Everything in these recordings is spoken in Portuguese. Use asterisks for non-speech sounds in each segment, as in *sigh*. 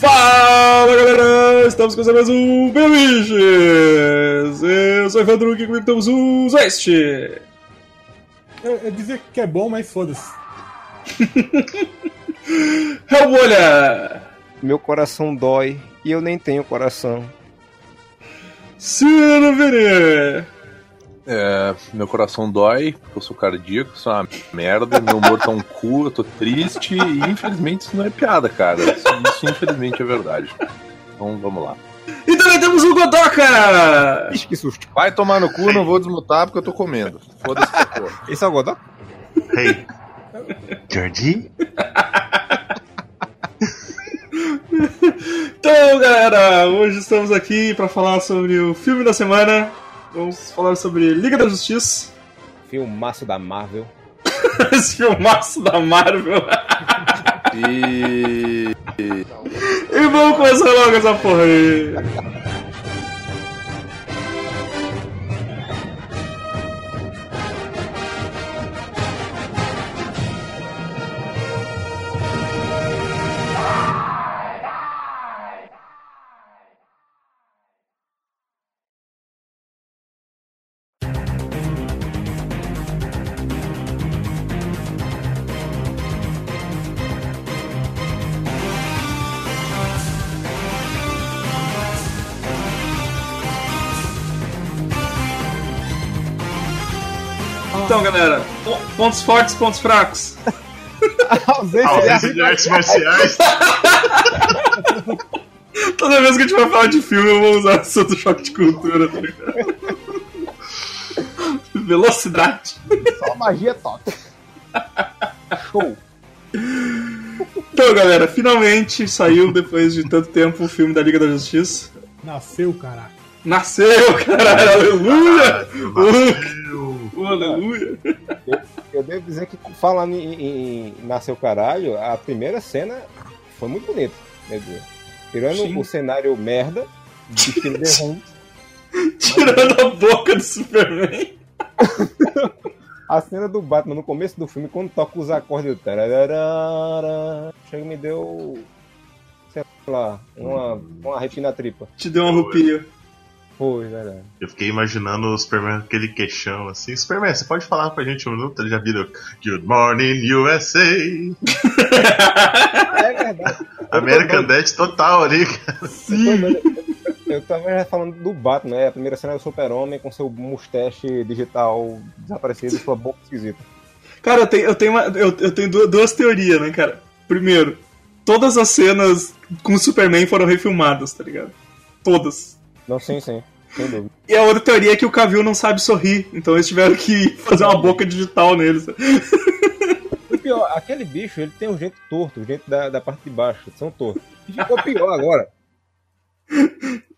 Fala galera, estamos começando mais um Beliches! Eu sou o Evandro, aqui comigo temos o Zwest! É, é dizer que é bom, mas foda-se. *laughs* Hellbolha! Meu coração dói e eu nem tenho coração. Silveira! É, meu coração dói, porque eu sou cardíaco, sou uma merda, meu humor tá um cu, eu tô triste e infelizmente isso não é piada, cara. Isso, isso infelizmente é verdade. Então vamos lá. E também temos o Godoka! Ixi, que susto. Vai tomar no cu, não vou desmutar porque eu tô comendo. Foda-se. Esse é o Godó? Hey, Georgie? Então galera, hoje estamos aqui para falar sobre o filme da semana. Vamos falar sobre Liga da Justiça. Filmaço da Marvel. *laughs* Esse filmaço da Marvel. *laughs* E. E vamos começar logo essa porra aí. Pontos fortes, pontos fracos. *laughs* Ausência de artes marciais. *laughs* Toda vez que a gente vai falar de filme, eu vou usar essa do choque de cultura, tá ligado? *laughs* Velocidade. Só magia top. Show. Então, galera, finalmente saiu, depois de tanto tempo, o filme da Liga da Justiça. Nasceu, caralho. Nasceu, caralho, aleluia! Nasceu. Oh, aleluia! Eu devo dizer que falando em, em, Nasceu Caralho, a primeira cena foi muito bonita. Quer dizer, tirando Sim. o cenário merda, de The *laughs* Room, Tirando a boca do Superman. a cena do Batman no começo do filme, quando toca os acordes do chega me deu, sei lá, uma, uma retina tripa. Te deu uma roupinha. Foi, verdade. Eu fiquei imaginando o Superman com aquele queixão assim. Superman, você pode falar pra gente um minuto? Ele já vira Good Morning USA. *laughs* É verdade. American Dad total ali, *laughs* cara. Eu tava já falando do Batman, né? A primeira cena é o Super-Homem com seu mustache digital desaparecido e sua boca esquisita. Cara, eu tenho, eu tenho, uma, eu, eu tenho du- duas teorias, né, cara? Primeiro, todas as cenas com o Superman foram refilmadas, tá ligado? Todas. Não, sim, sim. Sem dúvida. E a outra teoria é que o Cavill não sabe sorrir, então eles tiveram que fazer uma boca digital nele. O pior, aquele bicho, ele tem um jeito torto, o jeito da, da parte de baixo, são tortos. E ficou pior agora.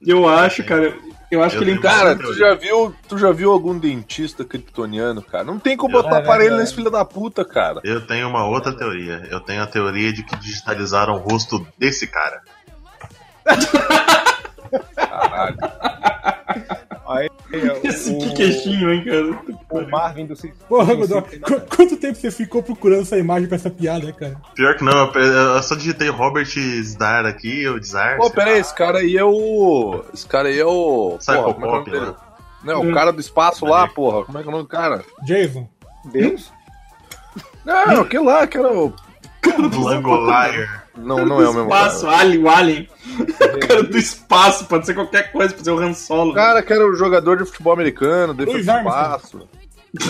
Eu acho, cara, eu acho Eu que ele Cara, tu já viu, tu já viu algum dentista kryptoniano, cara? Não tem como botar É aparelho verdade. nesse filho da puta, cara. Eu tenho uma outra teoria. Eu tenho a teoria de que digitalizaram o rosto desse cara. *laughs* Caralho. *laughs* Aí, Esse o, que queixinho, hein, cara? o Marvin do Porra, do Godó, quanto tempo você ficou procurando essa imagem pra essa piada, cara? Pior que não, eu, só digitei Robert Zdar aqui, ou Dzar. Pô, pera aí, esse cara aí é o. Esse cara aí é o. Psycho Porra, como é é o nome né? dele? Não, o cara do espaço lá, porra. Como é que é o nome do cara? Jason. Deus? Não, aquele lá, que era o. Langolier. Não, não é o mesmo cara. Espaço, Alien, o Alien. O cara do espaço, pode ser qualquer coisa, pode ser o Han Solo. O cara que era o jogador de futebol americano, Luiz do espaço.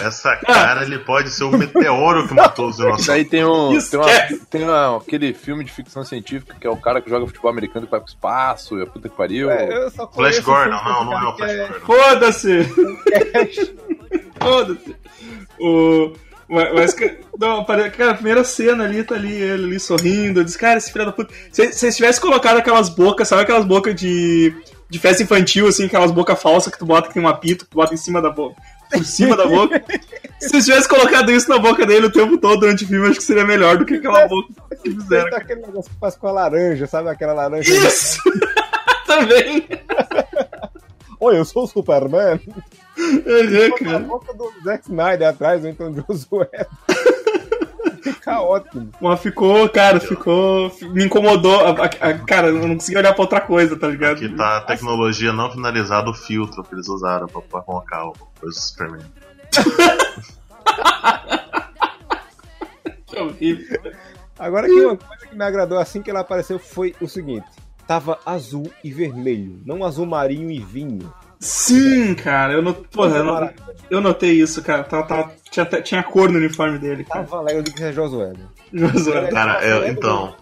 Essa cara, ele pode ser o meteoro que matou os Daí dinossauros. tem um. Tem, uma- tem uma- aquele filme de ficção científica que é o cara que joga futebol americano e vai pro espaço, e a puta que pariu. É, Flash Gordon, não, não é o Flash é- Gordon. Foda-se! *laughs* Foda-se! O. Mas, mas, não, cara, a primeira cena ali, tá ali, ele ali sorrindo, disse, cara, esse filho da puta. Se se eles tivessem colocado aquelas bocas, sabe aquelas bocas de, de festa infantil, assim, aquelas bocas falsas que tu bota que tem um apito, que tu bota em cima da boca, por cima da boca. Se eles tivessem colocado isso na boca dele o tempo todo durante o filme, acho que seria melhor do que aquela boca que fizeram. Tem aquele negócio que faz com a laranja, sabe? Aquela laranja. Isso! *laughs* Também! Oi, eu sou o Superman. Uhum, Com a cara. boca do Zack Snyder atrás, ou então Josué. *laughs* ficar ótimo. Mas ficou, cara, ficou. Me incomodou. A- a- a- cara, eu não consegui olhar pra outra coisa, tá ligado? Aqui tá a tecnologia não finalizada, o filtro que eles usaram pra, pra colocar o coisa do Superman. *laughs* Que horrível. Agora que uma coisa que me agradou assim que ela apareceu foi o seguinte: tava azul e vermelho, não azul marinho e vinho. Sim, cara, eu, not... Porra, eu, not- eu notei isso, cara. Tava, tava- Tinha, tinha cor no uniforme dele, cara. Tava legal de que é Josué. Josué. Cara, É, eu- é então.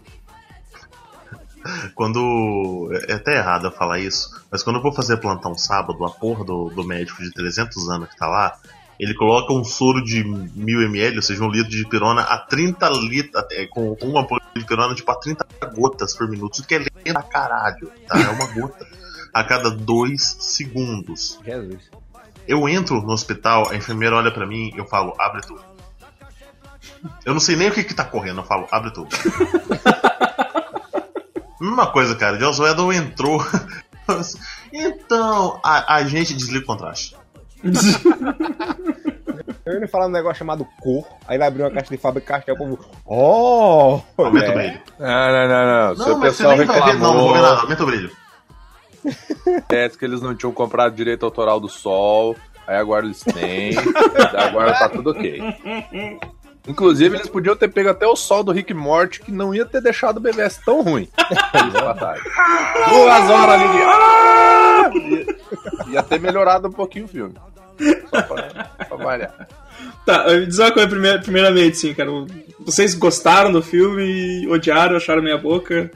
Quando. É até errado eu falar isso, mas quando eu vou fazer plantão sábado, a porra do, do médico de 300 anos que tá lá, ele coloca um soro de 1000ml, ou seja, um litro de pirona, a 30 litros, com uma ampulha de pirona, tipo, a 30 gotas por minuto. Isso que é lento pra caralho, tá? É uma gota a cada dois segundos. Jesus. Eu entro no hospital, a enfermeira olha pra mim eu falo, abre tudo. Eu não sei nem o que que tá correndo, eu falo, abre tudo. *laughs* Mesma coisa, cara, Josué não entrou. *laughs* então, a, a gente desliga o contraste. *laughs* Eu ia falar um negócio chamado cor, aí ele abriu uma caixa de fábrica castel, o povo. Oh! Aumenta o é. brilho. Não, não, não, não. Não, Seu mas você pessoal nem vai ver, não, não vou ver nada, reclamou. aumenta o brilho. Parece que eles não tinham comprado direito autoral do sol. Aí agora eles têm. *laughs* agora tá tudo ok. Inclusive, eles podiam ter pego até o sol do Rick Morty, que não ia ter deixado o BBS tão ruim. Duas horas ali de. Ia, ia ter melhorado um pouquinho o filme. Só pra, pra variar. Tá, me diz uma coisa primeir- primeiramente, sim, cara. Vocês gostaram do filme? Odiaram, acharam meia boca?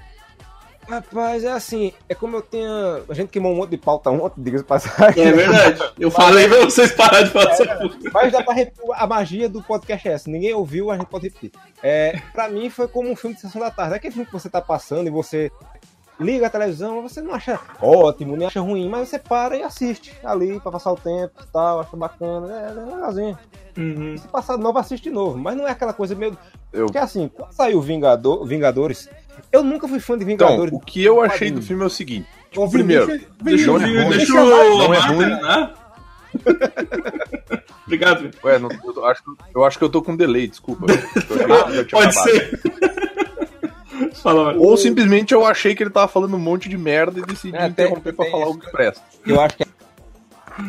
Rapaz, é assim, é como eu tenho. A gente queimou um monte de pauta ontem, diga-se de passagem. É verdade. Eu falei pra vocês pararem de falar porra. Mas dá pra repetir. A magia do podcast é essa. Ninguém ouviu, a gente pode repetir. É, pra mim foi como um filme de sessão da tarde. É aquele filme que você tá passando e você liga a televisão, você não acha ótimo, nem acha ruim, mas você para e assiste ali pra passar o tempo e tal, acha bacana. É, é legalzinho. Uhum. Se passar de novo, assiste de novo. Mas não é aquela coisa meio. Eu- Porque assim, quando saiu Vingador, Vingadores, eu nunca fui fã de Então, Vingadores. o que eu achei do filme é o seguinte: Ô, Vini, primeiro, deixa- Deixa, Não é ruim. deixa o não é ruim. terminar. Obrigado. Ué, não- eu, acho, que- eu acho que eu tô com delay, desculpa. *laughs* Pode acabado. ser. *laughs* Fala. Ou simplesmente eu achei que ele tava falando um monte de merda e decidi É, tem- interromper pra tem falar isso. algo que presta. Eu acho que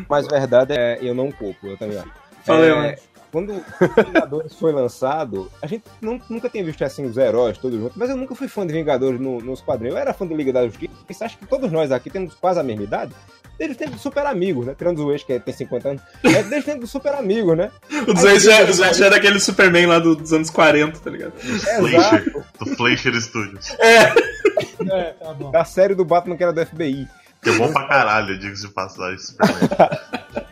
mais verdade é eu não culpo, eu também acho. Aí, É, mano. Quando o Vingadores foi lançado, a gente nu- nunca tinha visto assim os heróis todos juntos, mas eu nunca fui fã de Vingadores no- nos quadrinhos. Eu era fã do Liga da Justiça, acho que todos nós aqui temos quase a mesma idade. Desde o tempo do Super Amigos, né? Tirando o ex, que tem 50 anos. É desde o tempo do Super Amigos, né? O Zé já, Zé já é daquele Superman lá do- dos anos 40, tá ligado? Fleischer, do Fleischer Studios. É, tá bom. Da série do Batman que era do FBI. Que é bom pra caralho, diga-se de passagem, Superman. *laughs*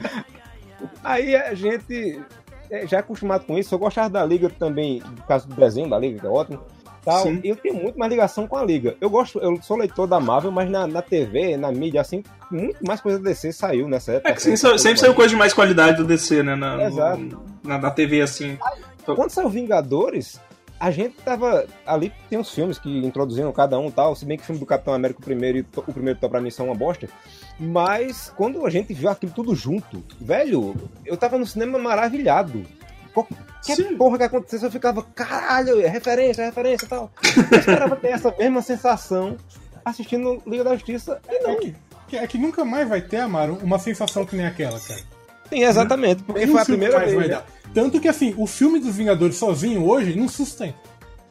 Aí a gente é, já é acostumado com isso. Eu gostava da Liga também, no caso do desenho da Liga, que é ótimo. Tal. Sim. Eu tenho muito mais ligação com a Liga. Eu gosto, eu sou leitor da Marvel, mas na, na TV, na mídia, assim, muito mais coisa da DC saiu nessa época. É que sempre, sa- sempre saiu coisa de mais qualidade do DC, né? Na, no- Exato. na, na TV, assim. Quando saiu Vingadores, a gente tava. Ali tem os filmes que introduziram cada um e tal. Se bem que o filme do Capitão América, o primeiro e o primeiro pra mim são uma bosta. Mas quando a gente viu aquilo tudo junto, velho, eu tava no cinema maravilhado. Qualquer Sim. porra que acontecesse, eu ficava, caralho, é referência, é referência e tal. Eu esperava ter essa mesma sensação assistindo Liga da Justiça. E É não. que, que- é que nunca mais vai ter, Amaro, uma sensação que nem aquela, cara. Sim, exatamente, porque foi a primeira vez. né? Tanto que, assim, o filme dos Vingadores sozinho hoje não sustenta.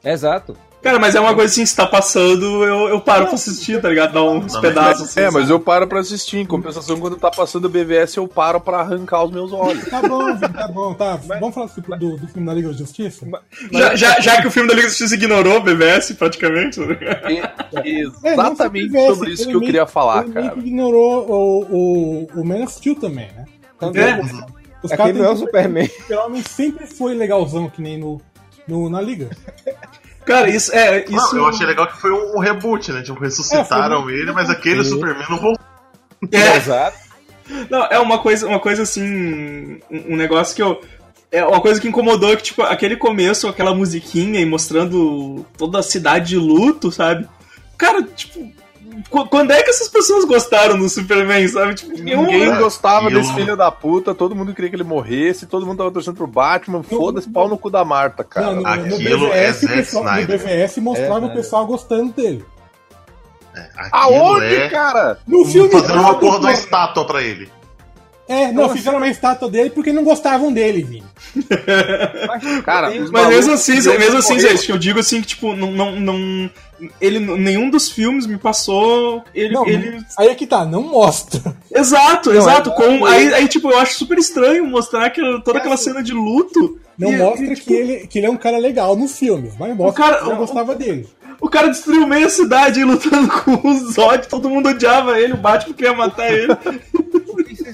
Exato. Cara, mas é uma coisa assim, se tá passando, eu, eu paro Não. pra assistir, tá ligado? Dar uns Não, pedaços assim. É, mas eu paro pra assistir. Em compensação, quando tá passando o BVS, eu paro pra arrancar os meus olhos. Tá bom, *laughs* tá bom, tá. Vamos falar do, do, do filme da Liga da Justiça? Já, já, já que o filme da Liga da Justiça ignorou o BBS, praticamente. ligado? É É, exatamente tivesse, sobre isso que eu meio- queria falar, cara. ignorou o, o, o Man of Steel também, né? Também. É. Os Aquele não é o Superman. O Super-Homem sempre foi legalzão, que nem no, no, na Liga. Cara, isso é. Isso... Não, eu achei legal que foi um, um reboot, né? Tipo, ressuscitaram É, foi ele, mas aquele Sim. Superman não voltou. É, Exato. Não, é uma coisa, uma coisa assim, um, um negócio que eu é uma coisa que incomodou que tipo aquele começo, aquela musiquinha e mostrando toda a cidade de luto, sabe? Cara, tipo, quando é que essas pessoas gostaram do Superman, sabe? Tipo, Ninguém eu- gostava aquilo- desse filho da puta, todo mundo queria que ele morresse, todo mundo tava torcendo pro Batman, foda-se, pau no cu da Marta, cara. Não, no, no Aquilo BVS, é pessoal, no. BVS mostrava É, o pessoal gostando dele. Aquilo Aonde, é cara? No filme. fazendo uma porra de uma estátua pra ele. É, não, fizeram uma estátua dele porque não gostavam dele, Vini. *laughs* Cara, Tem- os Mas mesmo assim, mesmo assim, gente, que eu digo assim que, tipo, não. não, não ele, nenhum dos filmes me passou. Ele. Não, ele... aí é que tá, não mostra. Exato, Não, exato. é- com, aí, aí, tipo, eu acho super estranho mostrar aquela, toda aquela cena de luto. Não E- mostra e, tipo, que, ele, que ele é um cara legal nos filmes, mas mostra cara- que não gostava dele. O cara destruiu meia cidade aí lutando com o Zod, todo mundo odiava ele, o Batman queria matar ele. *laughs*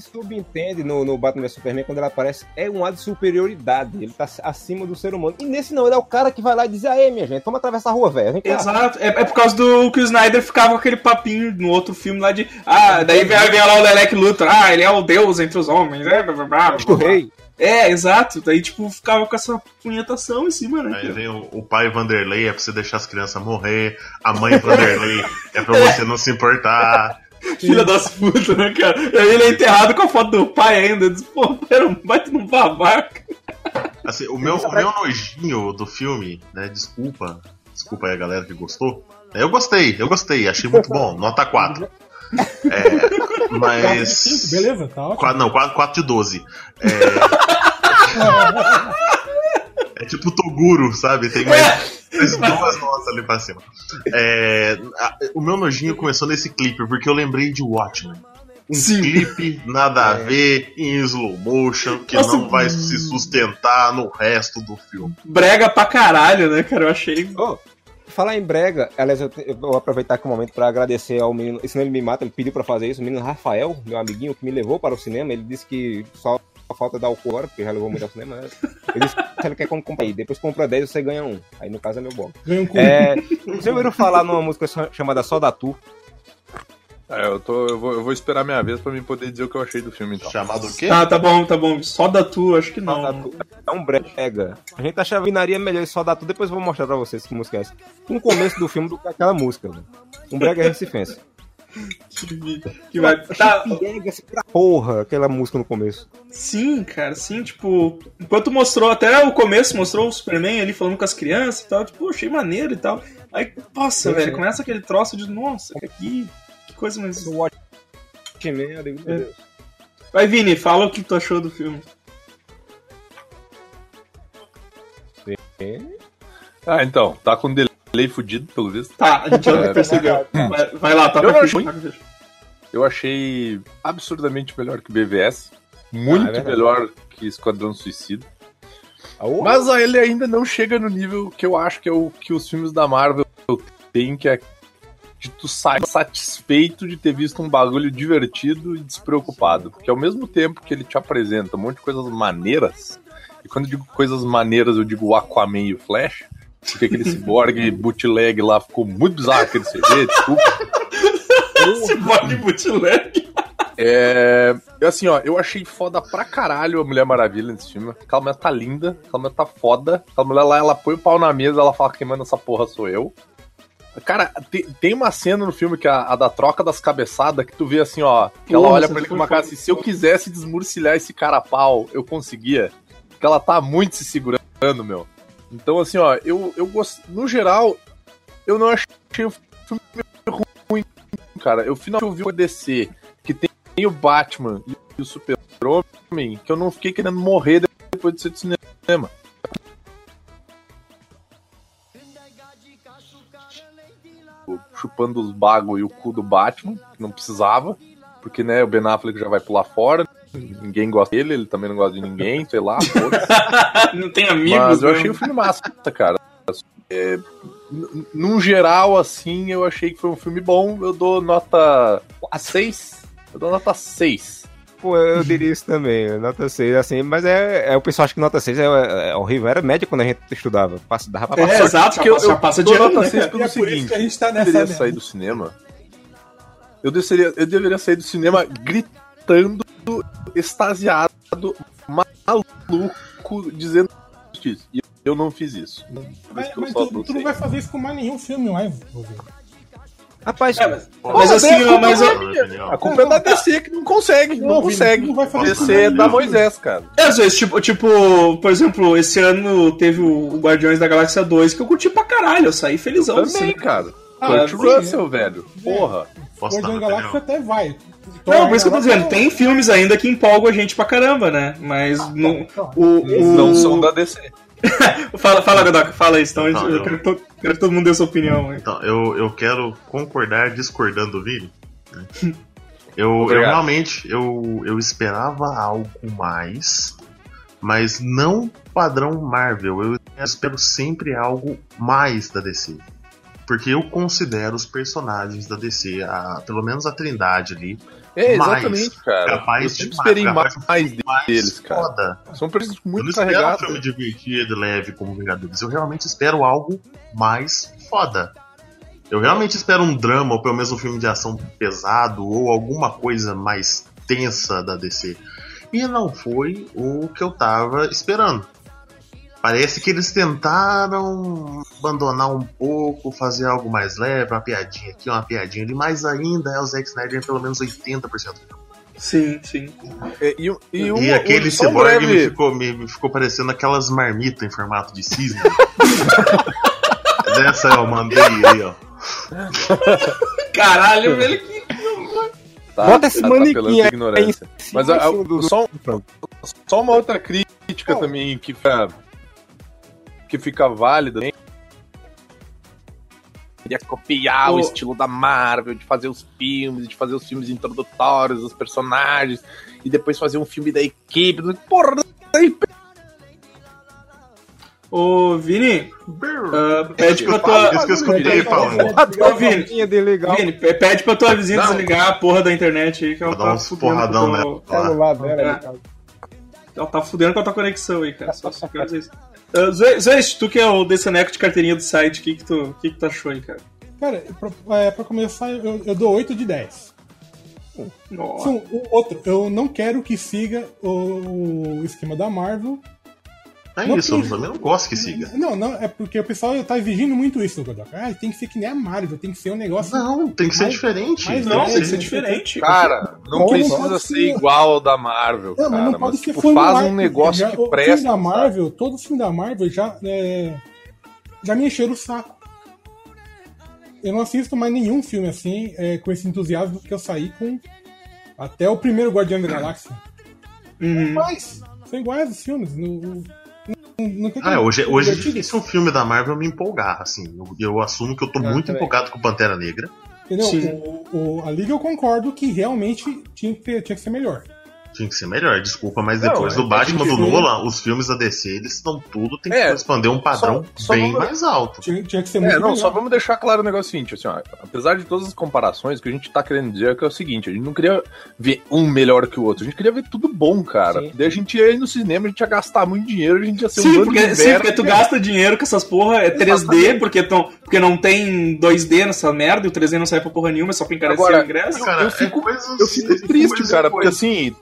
O que você subentende no, no Batman vs Superman quando ele aparece é um ar de superioridade. Ele tá acima do ser humano. E nesse não, ele é o cara que vai lá e diz: Aê, minha gente, vamos atravessar a rua, velho. Vem cá. Exato. É, é por causa do que o Snyder ficava com aquele papinho no outro filme lá de. Ah, daí vem, vem lá o Lelec Luthor. Ah, ele é o deus entre os homens. É, blá, blá, blá, blá, O rei. é exato. Daí, tipo, ficava com essa punhetação em cima, né? Aí vem o, o pai Vanderlei, é pra você deixar as crianças morrer. A mãe Vanderlei é pra você não se importar. *laughs* Filha das putas, né, cara? E aí ele é enterrado com a foto do pai ainda. Diz, Pô, era um baita num babaca. Assim, o meu, o meu nojinho do filme, né? Desculpa. Desculpa aí a galera que gostou. Eu gostei, eu gostei, achei muito bom. Nota 4. É, mas. Beleza, tá ótimo. Não, 4, 4 de 12. É, *laughs* é tipo Toguro, sabe? Tem mais, mais duas notas ali pra cima. É, a- o meu nojinho começou nesse clipe, porque eu lembrei de Watchmen. Um Sim. clipe nada a ver, em slow motion, que Nossa, não vai se sustentar no resto do filme. Brega pra caralho, né, cara? Eu achei. Ô, falar em brega, aliás, eu, vou aproveitar aqui o momento pra agradecer ao menino, senão ele me mata, ele pediu pra fazer isso, o menino Rafael, meu amiguinho, que me levou para o cinema, ele disse que só falta dar o cor, porque já levou muito ao cinema, né? Ele disse que ele quer como comprar aí, depois compra 10 você ganha um. Aí no caso é meu bom. Ganha um cu. É, vocês ouviram falar numa música chamada Só da Tu? É, eu, tô, eu, vou, eu vou esperar minha vez pra mim poder dizer o que eu achei do filme, então. Chamado o quê? Tá, tá bom, tá bom. Só da tu, acho que Só da não. Tu. É um brega. A gente acha a vinaria melhor Só da Tu, depois eu vou mostrar pra vocês que música é essa. Um começo do filme do que aquela música, velho. Um brega recifense. *laughs* Que vai. Tá, pra porra, aquela música no começo. Sim, cara, sim, tipo, enquanto mostrou até o começo, mostrou o Superman ali falando com as crianças e tal, tipo, achei maneiro e tal. Aí, nossa, Sim, velho, sim. começa aquele troço de, nossa, que aqui, que coisa mais. Meu Deus. Vai, Vini, fala o que tu achou do filme. Ah, então, tá com delay fudido, pelo visto. Tá, a gente já É. percebeu. *laughs* Vai, vai lá, toca Eu aqui. achei-. Eu achei absurdamente melhor que BVS. Muito Ah, é melhor que Esquadrão Suicida. Aô, Mas ah, ele ainda não chega no nível que eu acho que é o que os filmes da Marvel têm, que é de tu sair satisfeito de ter visto um bagulho divertido e despreocupado. Porque ao mesmo tempo que ele te apresenta um monte de coisas maneiras, e quando eu digo coisas maneiras, eu digo o Aquaman e o Flash, porque aquele cyborg bootleg lá ficou muito bizarro aquele CG, desculpa. *laughs* Bode bootleg. É. eu, Assim, ó, eu achei foda pra caralho a Mulher Maravilha nesse filme. Aquela mulher tá linda, aquela mulher tá foda. Aquela mulher lá, ela põe o pau na mesa, ela fala: quem manda essa porra sou eu. Cara, tem, tem uma cena no filme que é a, a da troca das cabeçadas que tu vê assim, ó. Que ela Porra, olha pra ele com uma cara assim: se eu quisesse desmurcilhar esse cara a pau, eu conseguia. Porque ela tá muito se segurando, meu. Então, assim, ó, eu, eu gosto. No geral, eu não achei o filme ruim, cara. Eu finalmente ouvi o DC, que tem o Batman e o Super-Homem, que eu não fiquei querendo morrer depois de ser do cinema. Chupando os bagos e o cu do Batman, que não precisava, porque né, o Ben Affleck já vai pular fora, ninguém gosta dele, ele também não gosta de ninguém, sei lá. *laughs* Não tem amigos, Mas eu né? achei o filme massa, cara. É, num geral, assim, eu achei que foi um filme bom. Eu dou nota 6. Eu dou nota 6. Pô, eu diria isso também, nota 6, assim, mas é, é o pessoal acha que nota 6 é, é horrível, era média quando a gente estudava, passa, dava pra É, passar. exato, já, que eu- eu passa de nota né, seis cara? pelo é por isso seguinte, que a gente tá Eu nessa deveria merda. sair do cinema. Eu deveria, eu deveria sair do cinema gritando, extasiado, maluco, dizendo isso. E eu não fiz isso. Mas, que eu mas tu, tu não vai fazer isso com mais nenhum filme Rodrigo. Rapaz, É, mas, Pô, mas assim, é, mas eu- opinião. A culpa é da DC que não consegue, não, Não, consegue. não vai isso DC é da. Moisés, cara. É, às vezes, tipo, tipo, por exemplo, esse ano teve o Guardiões da Galáxia 2 que eu curti pra caralho, eu saí felizão do Também, cara. Ah, Kurt Russell, velho. Porra. Guardião minha Galáxia até vai. Não, por isso que eu tô dizendo, tem filmes ainda que empolgam a gente pra caramba, né? Mas não, o, o- Não são da DC. *laughs* Fala, fala, Godoka, fala isso, então Não, eu eu- quero, que to- quero que todo mundo dê sua opinião. Então, eu, eu quero concordar discordando do Vini. né? *laughs* Eu, eu realmente eu, eu esperava algo mais, mas não padrão Marvel. Eu espero sempre algo mais da DC. Porque eu considero os personagens da DC, a, pelo menos a Trindade ali, É, Mais exatamente, cara. capaz eu de esperei mais, de mais deles, cara. foda. São personagens eu não muito espero um filme divertido, leve como Vingadores. Eu realmente espero algo mais foda. Eu realmente espero um drama, ou pelo menos um filme de ação pesado, ou alguma coisa mais tensa da DC. E não foi o que eu tava esperando. Parece que eles tentaram abandonar um pouco, fazer algo mais leve, uma piadinha aqui, uma piadinha ali, mas ainda é o Zack Snyder em pelo menos 80%. Sim, sim. É, E, e, um, E aquele um, cyborg me, ficou, me, me ficou parecendo aquelas marmitas em formato de cisne. *laughs* Mas Essa eu mandei aí, ó. Caralho, velho, que. Tá, Bota esse tá manequim apelando aí pra ignorância. em Mas cima a- do- do- só, só uma outra crítica também que fica, que fica válida. né? Queria copiar o Ô. estilo da Marvel, de fazer os filmes, de fazer os filmes introdutórios dos personagens, e depois fazer um filme da equipe. Porra, daí Ô, Vini, ah, pede pra tua. Isso que eu escutei falando. Ô, Vini, Vini, pe- pede pra tua vizinha Não. desligar a porra da internet aí, que ela Vou dar tá uns porradão tua- celular dela. É. Ela tá fudendo com a tua conexão aí, cara. Só, só quero dizer isso. Uh, Zé, Zé, tu que é o Deceneco de carteirinha do site, o que que tu, que que tu achou aí, cara? Cara, pra, é, pra começar, eu, eu dou 8 de 10. Nossa. Sim, outro, eu não quero que siga o, o esquema da Marvel. É Não isso, eu também não gosto que siga. Não, não, é porque o pessoal tá exigindo muito isso, Godoka. Ah, tem que ser que nem a Marvel, tem que ser um negócio. Não, tem que ser Mas- diferente. mas Não, É, tem que ser diferente. Cara, não Como precisa pode ser igual ao da Marvel, Não, mas cara. não pode Mas, ser tipo, faz um negócio Já- que o presta. filme da sabe? Marvel, todo filme da Marvel já, é, já me encheram o saco. Eu não assisto mais nenhum filme assim, é, com esse entusiasmo que eu saí com até o primeiro Guardião da Galáxia. Uhum. Mas são iguais os filmes. Não, não, tem Ah, hoje, hoje é divertido. difícil um filme da Marvel me empolgar, assim. Eu, eu assumo que eu tô Eu muito também. empolgado com Pantera Negra. Entendeu? O, o- a Liga eu concordo que realmente tinha que, ter- tinha que ser melhor. Tinha que ser melhor, desculpa, mas Não, depois é do Batman do Nolan, os filmes da DC, eles estão tudo, tem que É, corresponder a um padrão só- só bem vamos- mais alto. Tinha, tinha que ser muito É, não, melhor. só vamos deixar claro o negócio seguinte, assim, ó, apesar de todas as comparações, o que a gente tá querendo dizer é que é o seguinte, a gente não queria ver um melhor que o outro, a gente queria ver tudo bom, cara. Sim. Daí a gente ia ir no cinema, a gente ia gastar muito dinheiro, a gente ia ser um Sim bando porque, de sim, porque tu gasta dinheiro com essas porra, é 3D, porque, tão, porque não tem 2D nessa merda, e o 3D não sai pra porra nenhuma, é só pra encarecer Agora, o ingresso. Cara, eu fico- é coisas- Eu fico triste, cara, porque assim,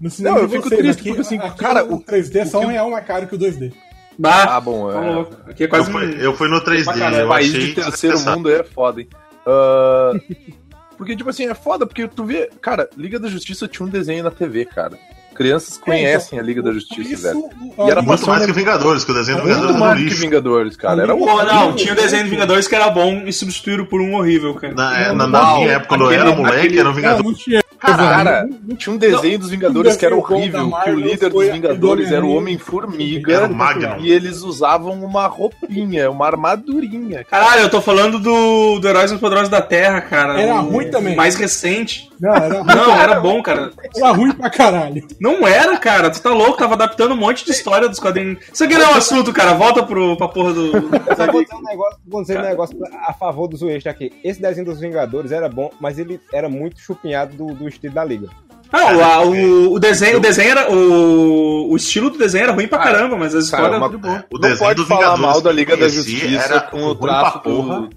No cinema Não, eu fico vocês, triste, aqui- porque, assim, aqui cara, o o- 3D é só o um real mais caro que o 2D. Bah, ah, bom, tá é, louco. Aqui é Eu quase fui, um... eu fui no 3D, Pra caralho, eu país achei de terceiro mundo é foda, hein. Ah, *laughs* porque, tipo assim, é foda, porque tu vê, cara, Liga da Justiça tinha um desenho na TV, cara. Crianças conhecem a Liga da Justiça, Isso, velho. o- E era Muito mais que Vingadores, que o desenho do Vingadores Muito era mais que. Vingadores, cara. Era um Pô, não, tinha o desenho de Vingadores que era bom e substituíram por um horrível, cara. Na, é, Não, na, na minha época, quando eu era moleque, aquele- era um Não, Vingador. não tinha. Cara, tinha um desenho dos Vingadores que era horrível, que o líder dos Vingadores era o. Homem-Formiga Era o Magnum. e eles usavam uma roupinha, uma armadurinha. Caralho, eu tô falando do, do Heróis mais Poderosos da Terra, cara. Era o ruim também. Mais recente. Não, era, Não, era bom, cara. era ruim pra caralho. Não era, cara. Tu tá louco, tava adaptando um monte de história dos quadrinhos. Isso aqui não é um assunto, cara. Volta pro, pra porra do. *laughs* Só vou dizer um negócio, vou dizer um negócio a favor dos extras aqui. Esse desenho dos Vingadores era bom, mas ele era muito chupinhado do, do estilo da Liga. Não, a- o, o desenho, o desenho era. O, o estilo do desenho era ruim pra Cara, caramba, mas a história cara, era tudo bom. O Não desenho pode do falar Vingadores mal da Liga da Justiça era com o tráfico porra. do...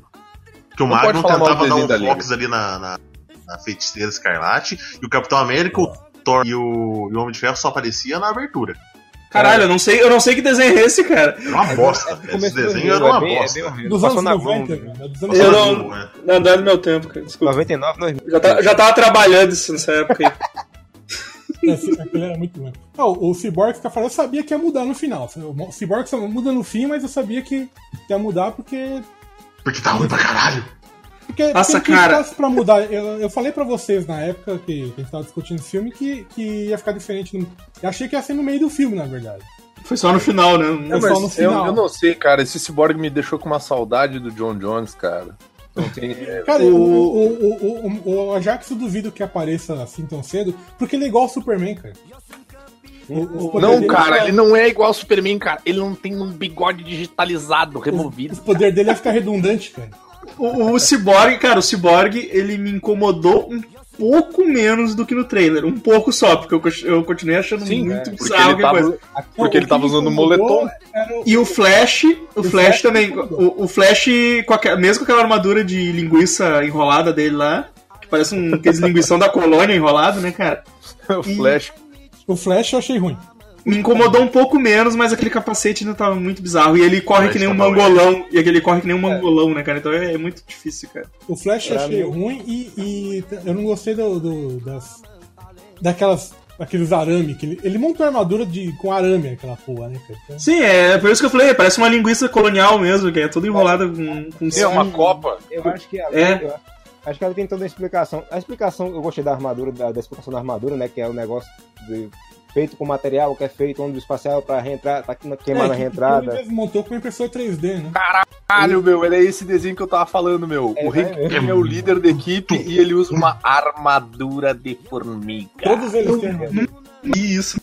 Que o Não Magnum pode do tentava dar um fox ali na, na, feiticeira escarlate, e o Capitão América, o Thor e o, e o Homem de Ferro só aparecia na abertura. Caralho, eu não sei, eu não sei que desenho é esse, cara. Era uma bosta. Esse Começo do desenho era uma é bem- é bosta. bem. Dos anos na 90, Globo. velho. Dos anos Eu 90. não, né? não, não é do meu tempo, cara. Desculpa. 99, 2000. Já, tá, já tava trabalhando isso nessa época aí. *laughs* Esse- aquele era muito ruim. Ah, o, o Cyborg fica falando, eu sabia que ia mudar no final. O Cyborg só muda no fim, mas eu sabia que ia mudar porque. Porque tá ruim pra caralho. Porque Nossa, tem que cara. espaço pra mudar. Eu, eu falei pra vocês na época que, que a gente tava discutindo esse filme que, que ia ficar diferente. No, eu achei que ia ser no meio do filme, na verdade. Foi só no final, né? É, Mas só no eu, final. eu não sei, cara. Esse cyborg me deixou com uma saudade do John Jones, cara. Não tem. é, Cara, O- o, o, o, o, o Ajax eu duvido que apareça assim tão cedo, porque ele é igual ao Superman, cara. O- Não, cara, ia ele não é igual ao Superman, cara. Ele não tem um bigode digitalizado, removido. Os poderes dele ia ficar redundante, cara. O, o Cyborg, cara, o Cyborg, ele me incomodou um pouco menos do que no trailer. Um pouco só, porque eu, eu continuei achando Sim, muito é, porque bizarro ele aquela tava- coisa. Porque ele O que tava usando moletom. o- E o Flash, o, Flash, Flash também, o, o Flash, com aque- mesmo com aquela armadura de linguiça enrolada dele lá, que parece um aqueles linguição da colônia enrolado, né, cara? *laughs* O Flash. O Flash eu achei ruim. Me incomodou um pouco menos, mas aquele capacete ainda tava muito bizarro. E ele corre Flash que nem um tá bom, mangolão. E aquele corre que nem um mangolão, né, cara? Então é, é muito difícil, cara. O Flash eu achei mim- ruim e, e eu não gostei do, do- das. daquelas. daqueles arame. Que ele, ele montou a armadura de, com arame, aquela porra, né, cara? Então, Sim, é por isso que eu falei, parece uma linguiça colonial mesmo, que é toda enrolada com, com É uma sangue. copa. Eu acho que ela, É. eu acho que ela tem toda a explicação. A explicação, eu gostei da armadura, da, da explicação da armadura, né? Que é o negócio de- feito com material que é feito onde o espacial pra reentrar, tá queimando é, a que- ele reentrada. mesmo montou com impressora 3D, né? Caralho, meu, ele é esse desenho que eu tava falando, meu. É, o Hank é. Pym é o líder da equipe e ele usa uma armadura de formiga. Todos eles têm. Isso,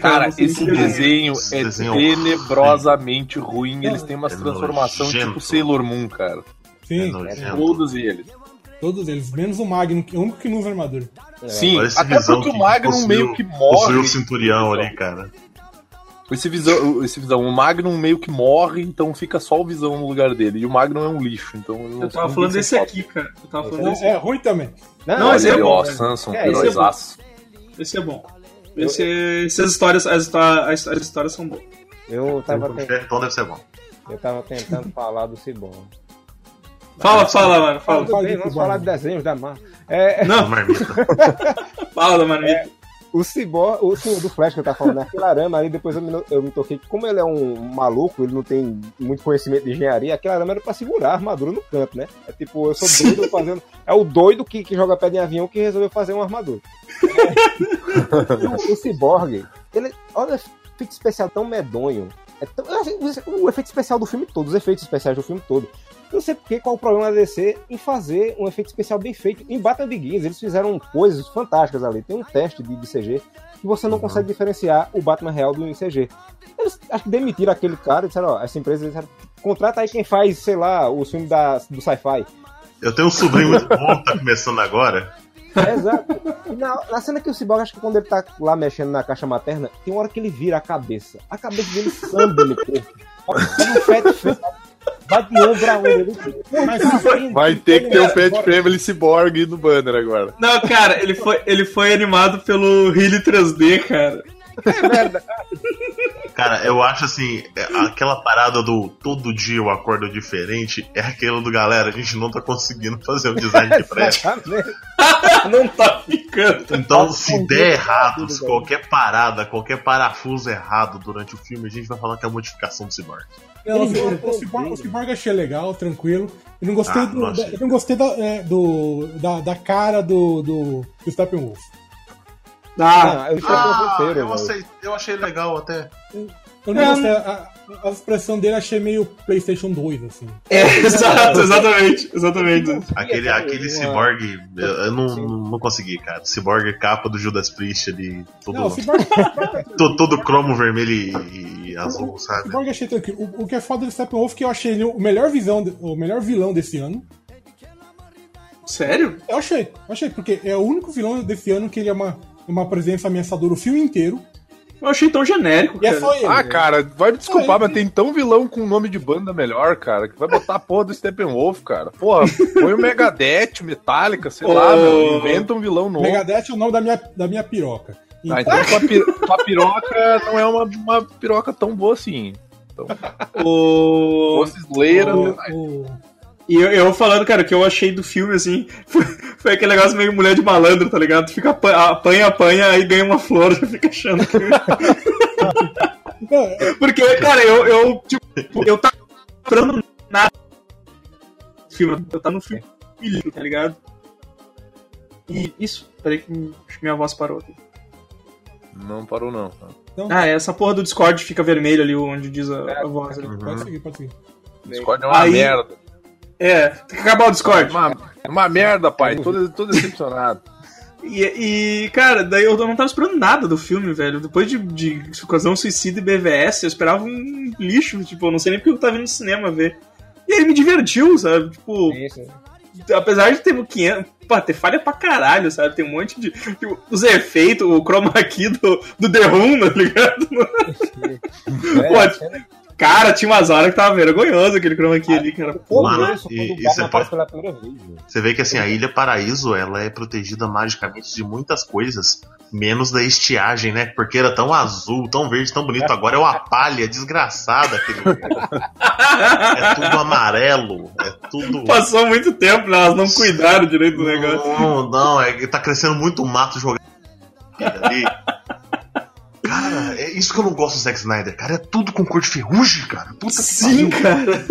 Cara, esse que- desenho é desenho é tenebrosamente ruim. Eles têm umas É transformações tipo Sailor Moon, cara. Sim, É. Todos eles. Todos eles. Menos o Magnum, que é o único que não usa armadura. Sim, Parece até visão porque o Magnum possuiu- meio que Possuiu morre. o cinturão ali, cara. Esse visão, esse visão, o Magnum meio que morre, então fica só o visão no lugar dele. E o Magnum é um lixo, então eu não Eu tava não falando desse aqui, cara. Eu tava falando Não, desse é ruim também. Não, esse é Olha, bom, ó, né? Samson, É, esse é heróizaço. Esse é bom. Esse, essas histórias, as, as, as histórias são boas. Eu tava, Então então deve ser bom. eu tava tentando falar do Cibon. Fala, fala, mano, fala. Fala Bem, vamos falar de desenhos da Marvel. É, Não, Marmita. fala marmita. *laughs* o Cyborg, o senhor do Flash que eu tava falando, né? aquele arame ali, depois eu me, eu me toquei que como ele é um maluco, ele não tem muito conhecimento de engenharia, aquele arame era pra segurar a armadura no canto, né? É tipo, eu sou doido fazendo. É o doido que, que joga pedra em avião que resolveu fazer uma armadura. É. *laughs* o, o Cyborg, ele. Olha, efeito especial tão medonho. É tão, acho- o efeito especial do filme todo, os efeitos especiais do filme todo. Eu não sei porque qual o problema da DC em fazer um efeito especial bem feito. Em Batman Begins, eles fizeram coisas fantásticas ali. Tem um teste de, de CG que você não consegue diferenciar o Batman real do CG. Eles acho que demitiram aquele cara e disseram, ó, essa empresa disseram, contrata aí quem faz, sei lá, o filme da, do sci-fi. Eu tenho um sobrinho muito bom, tá começando agora. É, *laughs* exato. Na, na cena que o Cyborg, acho que quando ele tá lá mexendo na caixa materna, tem uma hora que ele vira a cabeça. A cabeça dele samba no corpo. Faz um fat feito. Vai de ombro a ombro. Ele- Mas Vai ter que ter o Pet Family Cyborg no banner agora. Não, cara, ele foi, ele foi animado pelo Healy 3D, cara. É verdade. Cara, eu acho assim, é, aquela parada do todo dia eu acordo diferente é aquela do galera, a gente não tá conseguindo fazer o design que presta. Não tá ficando. Então, se der errado, se qualquer parada, qualquer parafuso errado durante o filme, a gente vai falar que é a modificação do Cyborg. Não, o, o, Cyborg, achei legal, tranquilo. Eu não gostei, Ah, do, não da, eu não gostei da, é, do, da, da cara do, do, do Steppenwolf. Ah, Ah, eu achei Ah, eu, eu achei legal até. Eu não É. gostei. A, a, expressão dele eu achei meio PlayStation 2, assim. é, *laughs* exato, exatamente, exatamente. Aquele, aquele uma- Cyborg, eu, eu não, não consegui, cara. Cyborg capa do Judas Priest ali, todo, Não, *laughs* Cyborg, *laughs* to- todo cromo vermelho e, e azul, sabe? Cyborg achei tranquilo. O, o que é foda do Steppenwolf é que eu achei ele o melhor, visão, o melhor vilão desse ano. Sério? Eu achei, eu achei, porque é o único vilão desse ano que ele é uma, uma presença ameaçadora o filme inteiro. Eu achei tão genérico, E é cara. só ele. Ah, cara, vai me desculpar, mas tem tão vilão com nome de banda melhor, cara, que vai botar a porra do Steppenwolf, cara. Porra, põe o Megadeth, Metallica, sei lá, Ô. meu, inventa um vilão novo. Megadeth é o nome da minha, da minha piroca. Ah, então tua, pi- tua piroca não é uma, uma piroca tão boa assim. Então, O... fosse Slayer, O- né? o- E eu, eu falando, cara, o que eu achei do filme, assim, *laughs* foi, foi aquele negócio meio mulher de malandro, tá ligado? Tu fica apa- apanha, apanha, aí ganha uma flor, *laughs* já fica achando que... É- *laughs* Porque, cara, eu, eu, tipo, eu tava comprando nada do filme, eu tava no filme, tá ligado? E isso, peraí que minha voz parou aqui. Não parou, não. Ah, é essa porra do Discord fica vermelho ali onde diz a, a voz ali. Pode seguir, pode seguir. Discord é uma Aí- merda. É, tem que acabar o Discord. Uma, uma merda, pai. Tô, tô decepcionado. *laughs* E, e, cara, daí eu não tava esperando nada do filme, velho. Depois de, de Esquadrão Suicida e BVS, eu esperava um lixo, tipo, eu não sei nem porque eu tava indo no cinema ver. E aí me divertiu, sabe? Tipo, Isso. apesar de ter 500. Pô, ter falha pra caralho, sabe? Tem um monte de. Tipo, os efeitos, o chroma key do, do The Room, tá ligado? *laughs* É, Pô, Cara, tinha umas horas que tava vergonhoso aquele chroma key ali, cara. Pô, Mano, e- e você pode- pela primeira vez. velho. Você vê que assim, a Ilha Paraíso ela é protegida magicamente de muitas coisas, menos da estiagem, né? Porque era tão azul, tão verde, tão bonito. Agora é uma palha desgraçada aquele. É tudo amarelo, é tudo. Passou muito tempo, né? Elas não cuidaram direito do negócio. Não, não, é, tá crescendo muito mato jogado ali. Cara, é isso que eu não gosto do Zack Snyder, cara. É tudo com cor de ferrugem, cara. Puta que Sim, pariu. cara.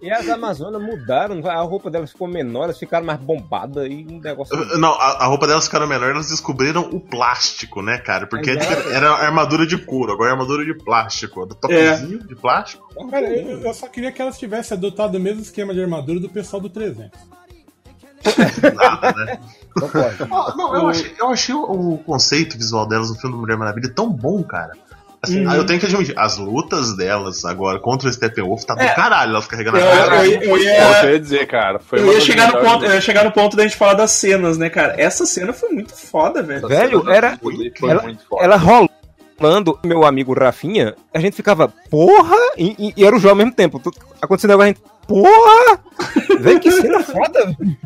E as Amazonas mudaram, a roupa delas ficou menor, elas ficaram mais bombadas e um negócio. Não, a, a roupa delas ficaram melhor, elas descobriram o plástico, né, cara? Porque antes Exato. era armadura de couro, agora é armadura de plástico. Do toquezinho de plástico. Cara, eu, eu só queria que elas tivessem adotado o mesmo esquema de armadura do pessoal do 300. Nada, né? *laughs* Ah, não, eu achei, eu achei o, o conceito visual delas no filme do Mulher Maravilha tão bom, cara. Assim, Uhum. eu tenho que admitir, as lutas delas agora contra o Steppenwolf tá do É. caralho, elas carregando Eu- a eu- cara. eu- eu ia- eu ia dizer, cara. Foi Eu ia, chegar no ponto, eu ia chegar no ponto da gente falar das cenas, né, cara? Essa cena foi muito foda, velho. Velho, era. Foi Ela- muito foda. Ela rolando, meu amigo Rafinha, a gente ficava, porra! E, e- e era o jogo ao mesmo tempo. Acontecendo agora, a gente, porra! Velho, que cena foda, velho.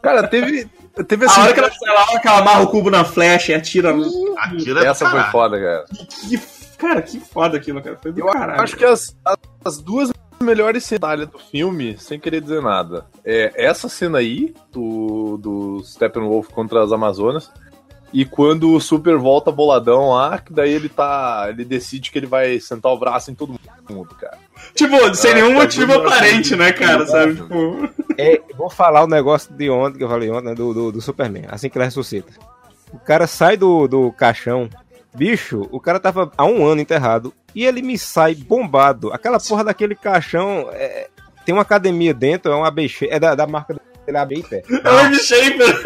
Cara, teve. Teve A assim. hora que ela, a hora que ela amarra o cubo na flecha e atira. É do Essa foi foda, cara. Que, cara, que foda aquilo, cara. Foi do Eu caralho. acho que as, as, as duas melhores cenas do filme, sem querer dizer nada, é essa cena aí, do, do Steppenwolf contra as Amazonas, e quando o Super volta boladão lá, que daí ele tá. ele decide que ele vai sentar o braço em todo mundo, cara. Tipo, sem Ah, nenhum tá motivo aparente, né, cara? tudo Sabe? bom. Tipo. *laughs* É, vou falar o negócio de ontem, que eu falei ontem, né, do, do, do Superman, assim que ele ressuscita. O cara sai do, do caixão, bicho, o cara tava há um ano enterrado, e ele me sai bombado. Aquela porra daquele caixão, é, tem uma academia dentro, é uma ABC, é da, da marca dele, AB Pé. É o M-Shaper.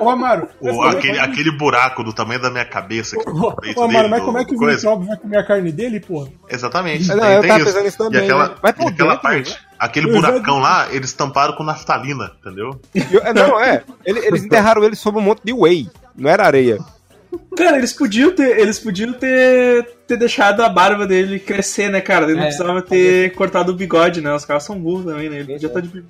Ô, Amaro, O- aquele, aquele buraco do tamanho da minha cabeça aqui no peito Ô, Amaro, dele, mas do- como é que coisa. micróbios vão comer a carne dele, porra? Exatamente. Não, tem- eu tem tava isso. pensando nisso também, E aquela, né? Vai por aquela dentro, parte, aquele Eu buracão já- lá, eles tamparam com naftalina, entendeu? Eu- é, não, é, ele- eles enterraram ele sob um monte de whey, não era areia. Cara, eles podiam ter. Eles podiam ter, ter deixado a barba dele crescer, né, cara? Ele não É, precisava ter cortado o bigode, né? Os caras são burros também, né? Ele podia estar de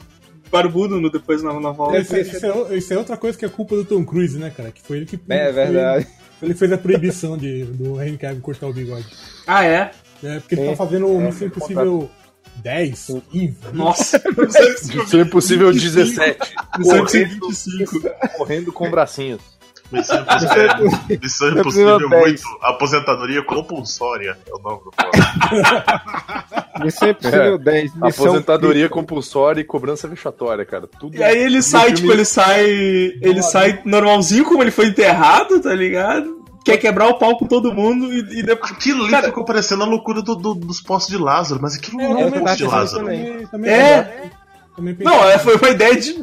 barbudo no, depois na, na volta. Isso, é- isso é, isso é outra coisa que é culpa do Tom Cruise, né, cara? Que foi ele que. É foi- verdade. Ele fez a proibição de, do Henry Cavill cortar o bigode. Ah, é? É, porque ele tá fazendo o *laughs* Missão Impossível 10, 15. Nossa. Missão Impossível 17. Missão correndo, Impossível 25. correndo com bracinhos. Missão *laughs* Impossível, Missão Impossível Impossível 10. 8, aposentadoria compulsória é o nome do *laughs* filme. Missão Impossível 10. Missão Aposentadoria compulsória e cobrança vexatória, cara. Tudo E aí ele no sai, tipo, ele sai. Ele sai normalzinho como ele foi enterrado, tá ligado? Quer quebrar o pau com todo mundo e, e depois. Aquilo ali Cara- ficou parecendo a loucura do- do- dos postos de Lázaro, mas aquilo É, não é um também posto de Lázaro. também. Também, também É. Não, é, foi uma ideia de.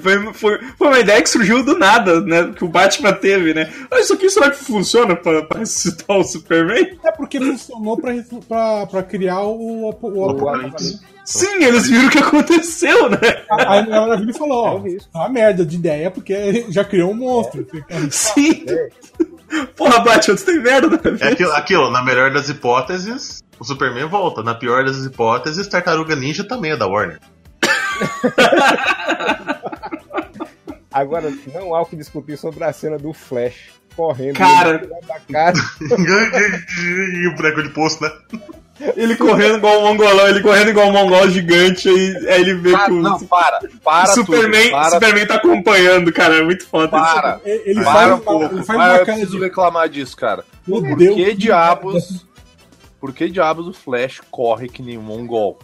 Foi, foi, foi uma ideia que surgiu do nada, né? Que o Batman teve, né? Ah, isso aqui será que funciona pra, pra ressuscitar o Superman? É porque funcionou pra, pra, pra criar o, o, o, O Apocalipse. Sim, eles viram o que aconteceu, né? Aí a Maravilha falou, ó, isso. tá uma merda de ideia porque já criou um monstro. Sim. Porra, Batman, tu tem merda na cabeça. É aquilo, aquilo, na melhor das hipóteses, o Superman volta. Na pior das hipóteses, Tartaruga Ninja também é da Warner. *laughs* Agora, não há o que discutir sobre a cena do Flash correndo Cara. da casa. *laughs* e o boneco de poço, né? Ele correndo igual um mongolão, ele correndo igual um mongol gigante, aí, aí ele vê Para, que o não, para. Para Superman, tudo. Para, Superman tá acompanhando, cara. É muito foda para. Ele ele Para faz, um pouco. ele faz Para, uma eu cara preciso de. reclamar disso, cara. Meu Por Deus. que diabos... Por que diabos o Flash corre que nem um mongol?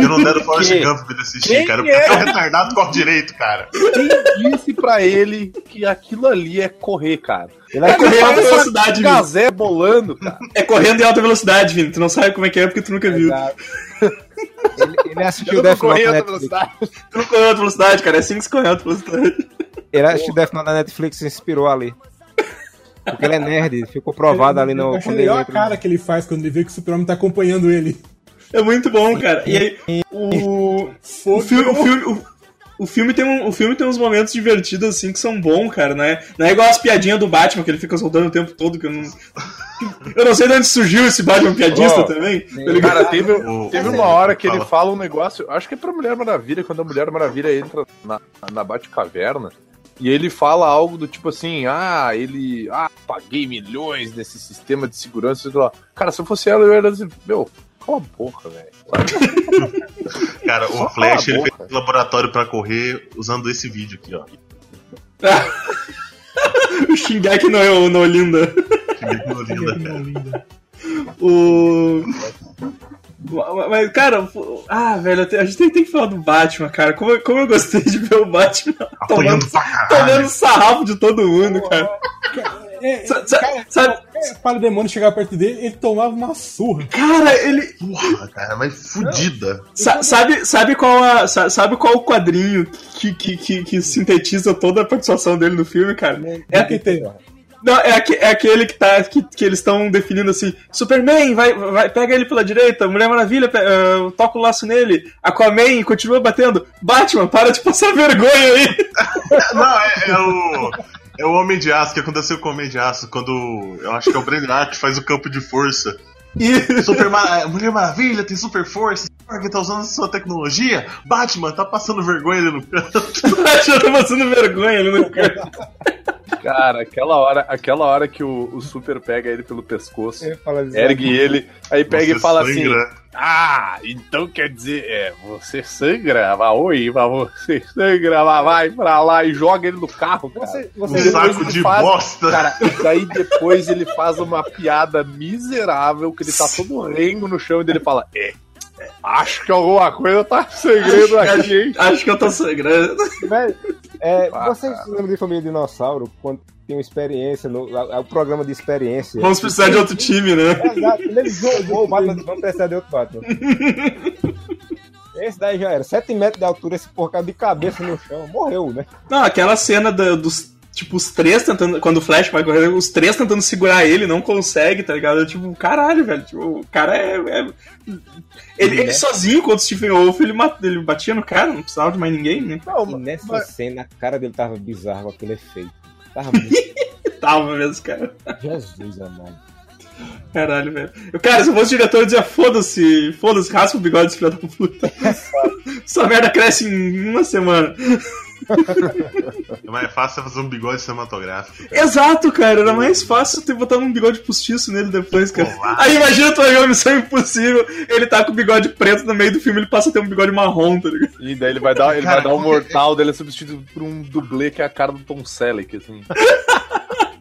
E não deram Forrest Que? Gump pra ele assistir, Quem cara. é? Porque o retardado corre direito, cara. Quem disse pra ele que aquilo ali é correr, cara? Ele É é correr em alta velocidade. Gazé bolando, cara. É correndo em alta velocidade, Vini. Tu não sabe como é que é porque tu nunca viu. Ele, ele assistiu Eu não Death Note corri na a alta Netflix. velocidade. Tu não correu em alta velocidade, cara. É assim que se corre em alta velocidade. Ele assistiu Death Note na Netflix e se inspirou ali. Porque ele é nerd, ficou provado ali Eu no. achei quando ele legal a cara que ele faz quando ele vê que o Super-Homem tá acompanhando ele. É muito bom, cara. E aí, o, o, filme, o, filme, o, o filme tem um, o filme tem uns momentos divertidos, assim, que são bons, cara, né? Não é igual as piadinhas do Batman, que ele fica soltando o tempo todo, que eu não... Eu não sei de onde surgiu esse Batman piadista Ó, também. tá? Cara, teve, teve uma hora que ele fala. um negócio, acho que é pra Mulher Maravilha, quando a Mulher Maravilha entra na, na Batcaverna, e ele fala algo do tipo assim, ah, ele, ah, paguei milhões nesse sistema de segurança, sei lá. Cara, se eu fosse ela, eu ia dizer, meu, cala a boca, velho. *laughs* Cara, Só o Flash ele fez um laboratório pra correr usando esse vídeo aqui, ó. *laughs* o Shingeki no, no Linda. Que vídeo lindo, cara. O. Mas, cara, ah, velho, a gente tem, tem que falar do Batman, cara. Como, eu- como eu gostei de ver o Batman *laughs* Apanhando tomando, pra tomando sarrafo de todo mundo, cara. É, Sa- sa- cara, sabe- qualquer para-demônio chegar perto dele, ele tomava uma surra. Cara, ele. Porra, cara, mas fudida. sa- sabe, sabe, qual a, sa- sabe qual o quadrinho que, que, que, que sintetiza toda a participação dele no filme, cara? É, que tem. Não, é, aque- é aquele que, tá, que, que eles estão definindo assim: Superman, vai, vai, pega ele pela direita, Mulher Maravilha, pe- ah, toca o laço nele, Aquaman continua batendo, Batman, para de passar vergonha aí. *laughs* Não, é, é o. É o Homem de Aço, que aconteceu com o Homem de Aço, quando. Eu acho que é o Brandon que faz o campo de força. E, *laughs* Super Ma- Mulher Maravilha tem super força, Cyborg tá usando a sua tecnologia, Batman tá passando vergonha ali no canto. *laughs* Batman tá passando vergonha ali no canto. Cara, aquela hora, aquela hora que o, o Super pega ele pelo pescoço, Ele fala assim, ergue ele, aí pega Você e fala assim: sangra. Ah, então quer dizer, é, você sangra, mas oi, mas você sangra, mas vai pra lá e joga ele no carro, cara. Você, Um você, Depois saco ele de faz- bosta. Cara, *laughs* e daí depois ele faz uma piada miserável, que ele tá todo rengo no chão e dele fala, é, acho que alguma coisa tá sangrando aqui, hein? Acho que eu tô velho, é, Ah, vocês se lembram de Família Dinossauro? Quando tem uma experiência, no, a- a- o programa de experiência. Vamos precisar de outro time, né? É, exato. Ele jogou o Batman, vamos precisar de outro Batman. Esse daí já era. 7 metros de altura, esse porcado de cabeça no chão. Morreu, né? Não, aquela cena da- dos. Tipo, os três tentando. Quando o Flash vai correr, os três tentando segurar ele, não consegue, tá ligado? Tipo, caralho, velho. Tipo, o cara é. é- Ele, ele sozinho contra o Stephen Wolf, ele, mat- ele batia no cara, não precisava de mais ninguém, né? Não, E nessa mas- cena, a cara dele tava bizarro com aquele efeito. Tava *laughs* muito... Tava mesmo, cara. Jesus amado. Caralho, velho. Eu, cara, se eu fosse diretor, eu dizia: foda-se, foda-se, raspa o bigode desse filho da puta. *laughs* Essa merda cresce em uma semana. É mais fácil fazer um bigode cinematográfico. Exato, cara. Era mais fácil ter botado um bigode postiço nele depois, cara. Olá. Aí imagina tu ver uma missão impossível, ele tá com o bigode preto no meio do filme, ele passa a ter um bigode marrom, tá ligado? E daí ele vai dar, ele Cara, vai dar um mortal dele é substituído por um dublê que é a cara do Tom Selleck, assim.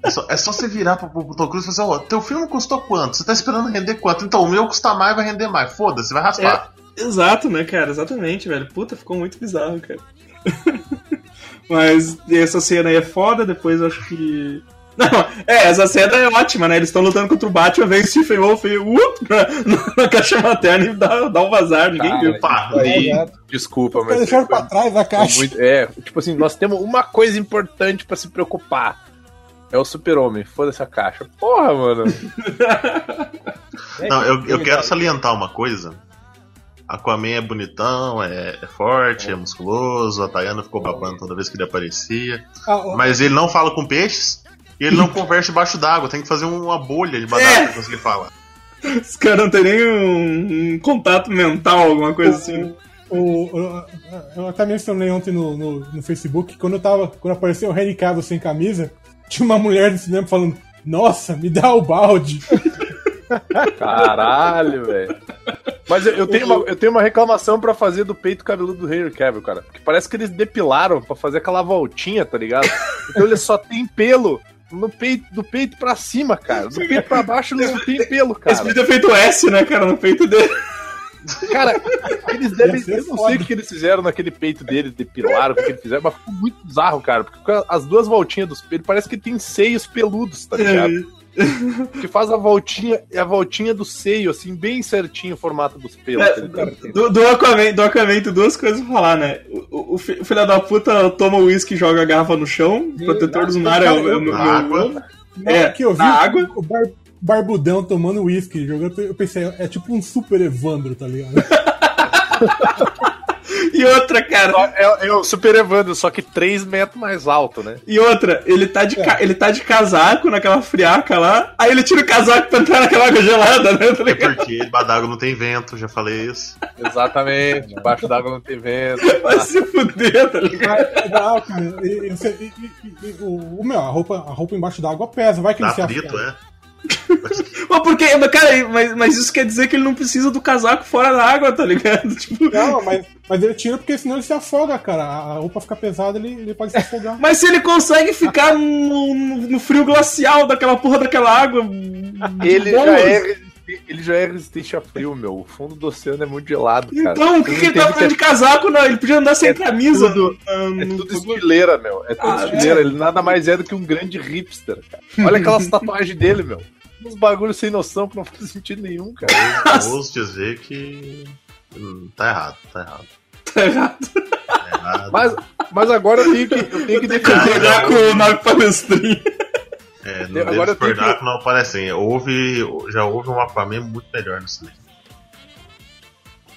É só, é só você virar pro, pro Tom Cruise e falar assim, ó, teu filme custou quanto? Você tá esperando render quanto? Então o meu custa mais, vai render mais. Foda-se, vai raspar. Exato, né, cara? Exatamente, velho. Puta, ficou muito bizarro, cara. *laughs* Mas essa cena aí é foda, depois eu acho que. *laughs* Não, é, essa cena é ótima, né? Eles estão lutando contra o Batman, vem o Stephen Wolf e uh, *laughs* na, na caixa materna e dá, dá um vazar, ninguém Cara, viu. Pá, Aí, Exato. desculpa, Eles mas. deixaram pra trás a caixa. muito- é, tipo assim, nós temos uma coisa importante pra se preocupar. É o super-homem, foda-se a caixa. Porra, mano. Não, eu, eu quero salientar uma coisa. Aquaman é bonitão, é, é forte, é musculoso, a Tayana ficou babando toda vez que ele aparecia. Ah, Mas ele não fala com peixes. e ele não conversa debaixo d'água, tem que fazer uma bolha debaixo É. d'água pra conseguir falar. Os caras não tem nem um, um contato mental, alguma coisa assim. O, o- eu até mencionei ontem no, no, no Facebook que quando eu tava. Quando apareceu o Henry Cavill sem camisa, tinha uma mulher no cinema falando, nossa, me dá o balde. *laughs* Caralho, velho. Mas eu, eu tenho uma, eu tenho uma reclamação pra fazer do peito cabeludo do Henry Cavill, cara. Porque parece que eles depilaram pra fazer aquela voltinha, tá ligado? Então ele só tem pelo no peito, do peito pra cima, cara. Do peito pra baixo não tem pelo, Eles cara. podiam ter feito S, né, cara, no peito dele. Cara, eles devem. Eu não sei o que eles fizeram naquele peito dele, depilaram, o que eles fizeram, mas ficou muito bizarro, cara. Porque as duas voltinhas dos peitos, parece que tem seios peludos, tá ligado? *laughs* Que faz a voltinha, a voltinha do seio, assim, bem certinho o formato dos pelos. É, tá do, do Aquaman, do Aquaman tem duas coisas pra falar, né? O, o, o filho da puta toma o uísque e joga a garrafa no chão. O protetor do Zunar é o é meu. Água. É, que eu vi na o- água. o bar- barbudão tomando uísque, jogando, eu pensei, é tipo um super Evandro, tá ligado? *laughs* E outra, cara. É, é o Super Evandro, só que 3 metros mais alto, né? E outra, ele tá, de É. ca- ele tá de casaco naquela friaca lá, aí ele tira o casaco pra entrar naquela água gelada, né? Tá É porque debaixo d'água não tem vento, já falei isso. Exatamente. Debaixo d'água não tem vento. Vai se fuder, tá ligado? Mas é legal, cara. E, e, e- e- e- o, o meu, a roupa, a roupa embaixo d'água pesa, vai que Dá ele se afoga. é. Mas porque, mas, cara, mas, mas isso quer dizer que ele não precisa do casaco fora da água, tá ligado? *laughs* Tipo, Não, mas, mas ele tira porque senão ele se afoga, cara. A roupa fica pesada, ele, ele pode se afogar. *laughs* mas se ele consegue ficar no, no- frio glacial daquela porra daquela água. Ele bom, já, é, ele já é resistente a frio, meu. O fundo do oceano é muito gelado, cara. Então, o que, que ele tá fazendo de casaco? Não, ele podia andar sem É camisa. tudo- no- É no- tudo estileira, meu. É tudo Ah, estileira. Ele nada mais é do que um grande hipster, cara. Olha aquelas *laughs* tatuagens dele, meu. Uns bagulhos sem noção que não faz sentido nenhum, cara. *laughs* Eu ouso dizer que. hum, Tá errado, tá errado. Tá errado. Tá errado. Mas, mas agora eu tenho que, eu tenho que defender. Acordar com o Nago Palestrinho. É, não agora tenho que- não parece assim. Houve, já houve um Aquaman muito melhor no cinema.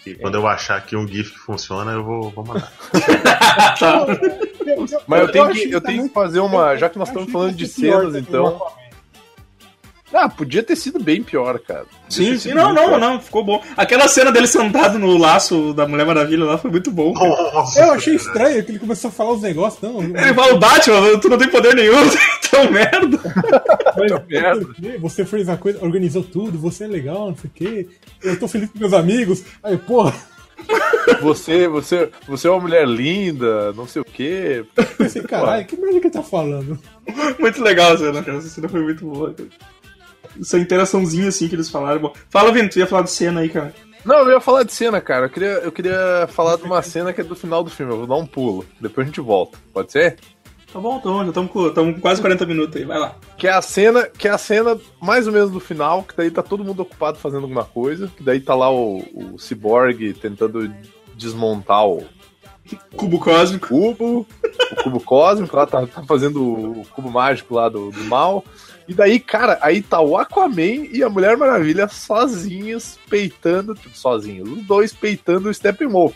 E quando eu achar que um GIF que funciona, eu vou, vou mandar. *laughs* Tá. Mas eu tenho acho que, eu tá tenho que fazer uma. Já que nós estamos falando vai de cenas, então. Ah, podia ter sido bem pior, cara. Podia Sim, sim, não, não, pior. não, ficou bom. Aquela cena dele sentado no laço da Mulher Maravilha lá foi muito bom. Nossa, Eu achei estranho que ele começou a falar os negócios, não. Ele fala, Batman, tu não tem poder nenhum, *laughs* então merda. Mas, merda. Você fez a coisa, organizou tudo, você é legal, não sei o quê. Eu tô feliz com meus amigos. Aí, porra, Você, você, você é uma mulher linda, não sei o quê. eu pensei, caralho, que merda que ele tá falando? Muito legal a cena, cara. Essa cena foi muito boa. Cara. Essa interaçãozinha assim que eles falaram. Bom, fala, Vini, tu ia falar de cena aí, cara. Não, eu ia falar de cena, cara. Eu queria, eu queria falar de uma cena que é do final do filme. Eu vou dar um pulo. Depois a gente volta. Pode ser? Tá bom, então, já estamos com, tamo com quase 40 minutos aí, vai lá. Que é a cena, que é a cena mais ou menos do final, que daí tá todo mundo ocupado fazendo alguma coisa, que daí tá lá o, o Cyborg tentando desmontar o Cubo cósmico. cubo, o cubo cósmico, lá tá, tá fazendo o cubo mágico lá do, do mal. E daí, cara, aí tá o Aquaman e a Mulher Maravilha sozinhos peitando, tipo, sozinhos, os dois peitando o Steppenwolf.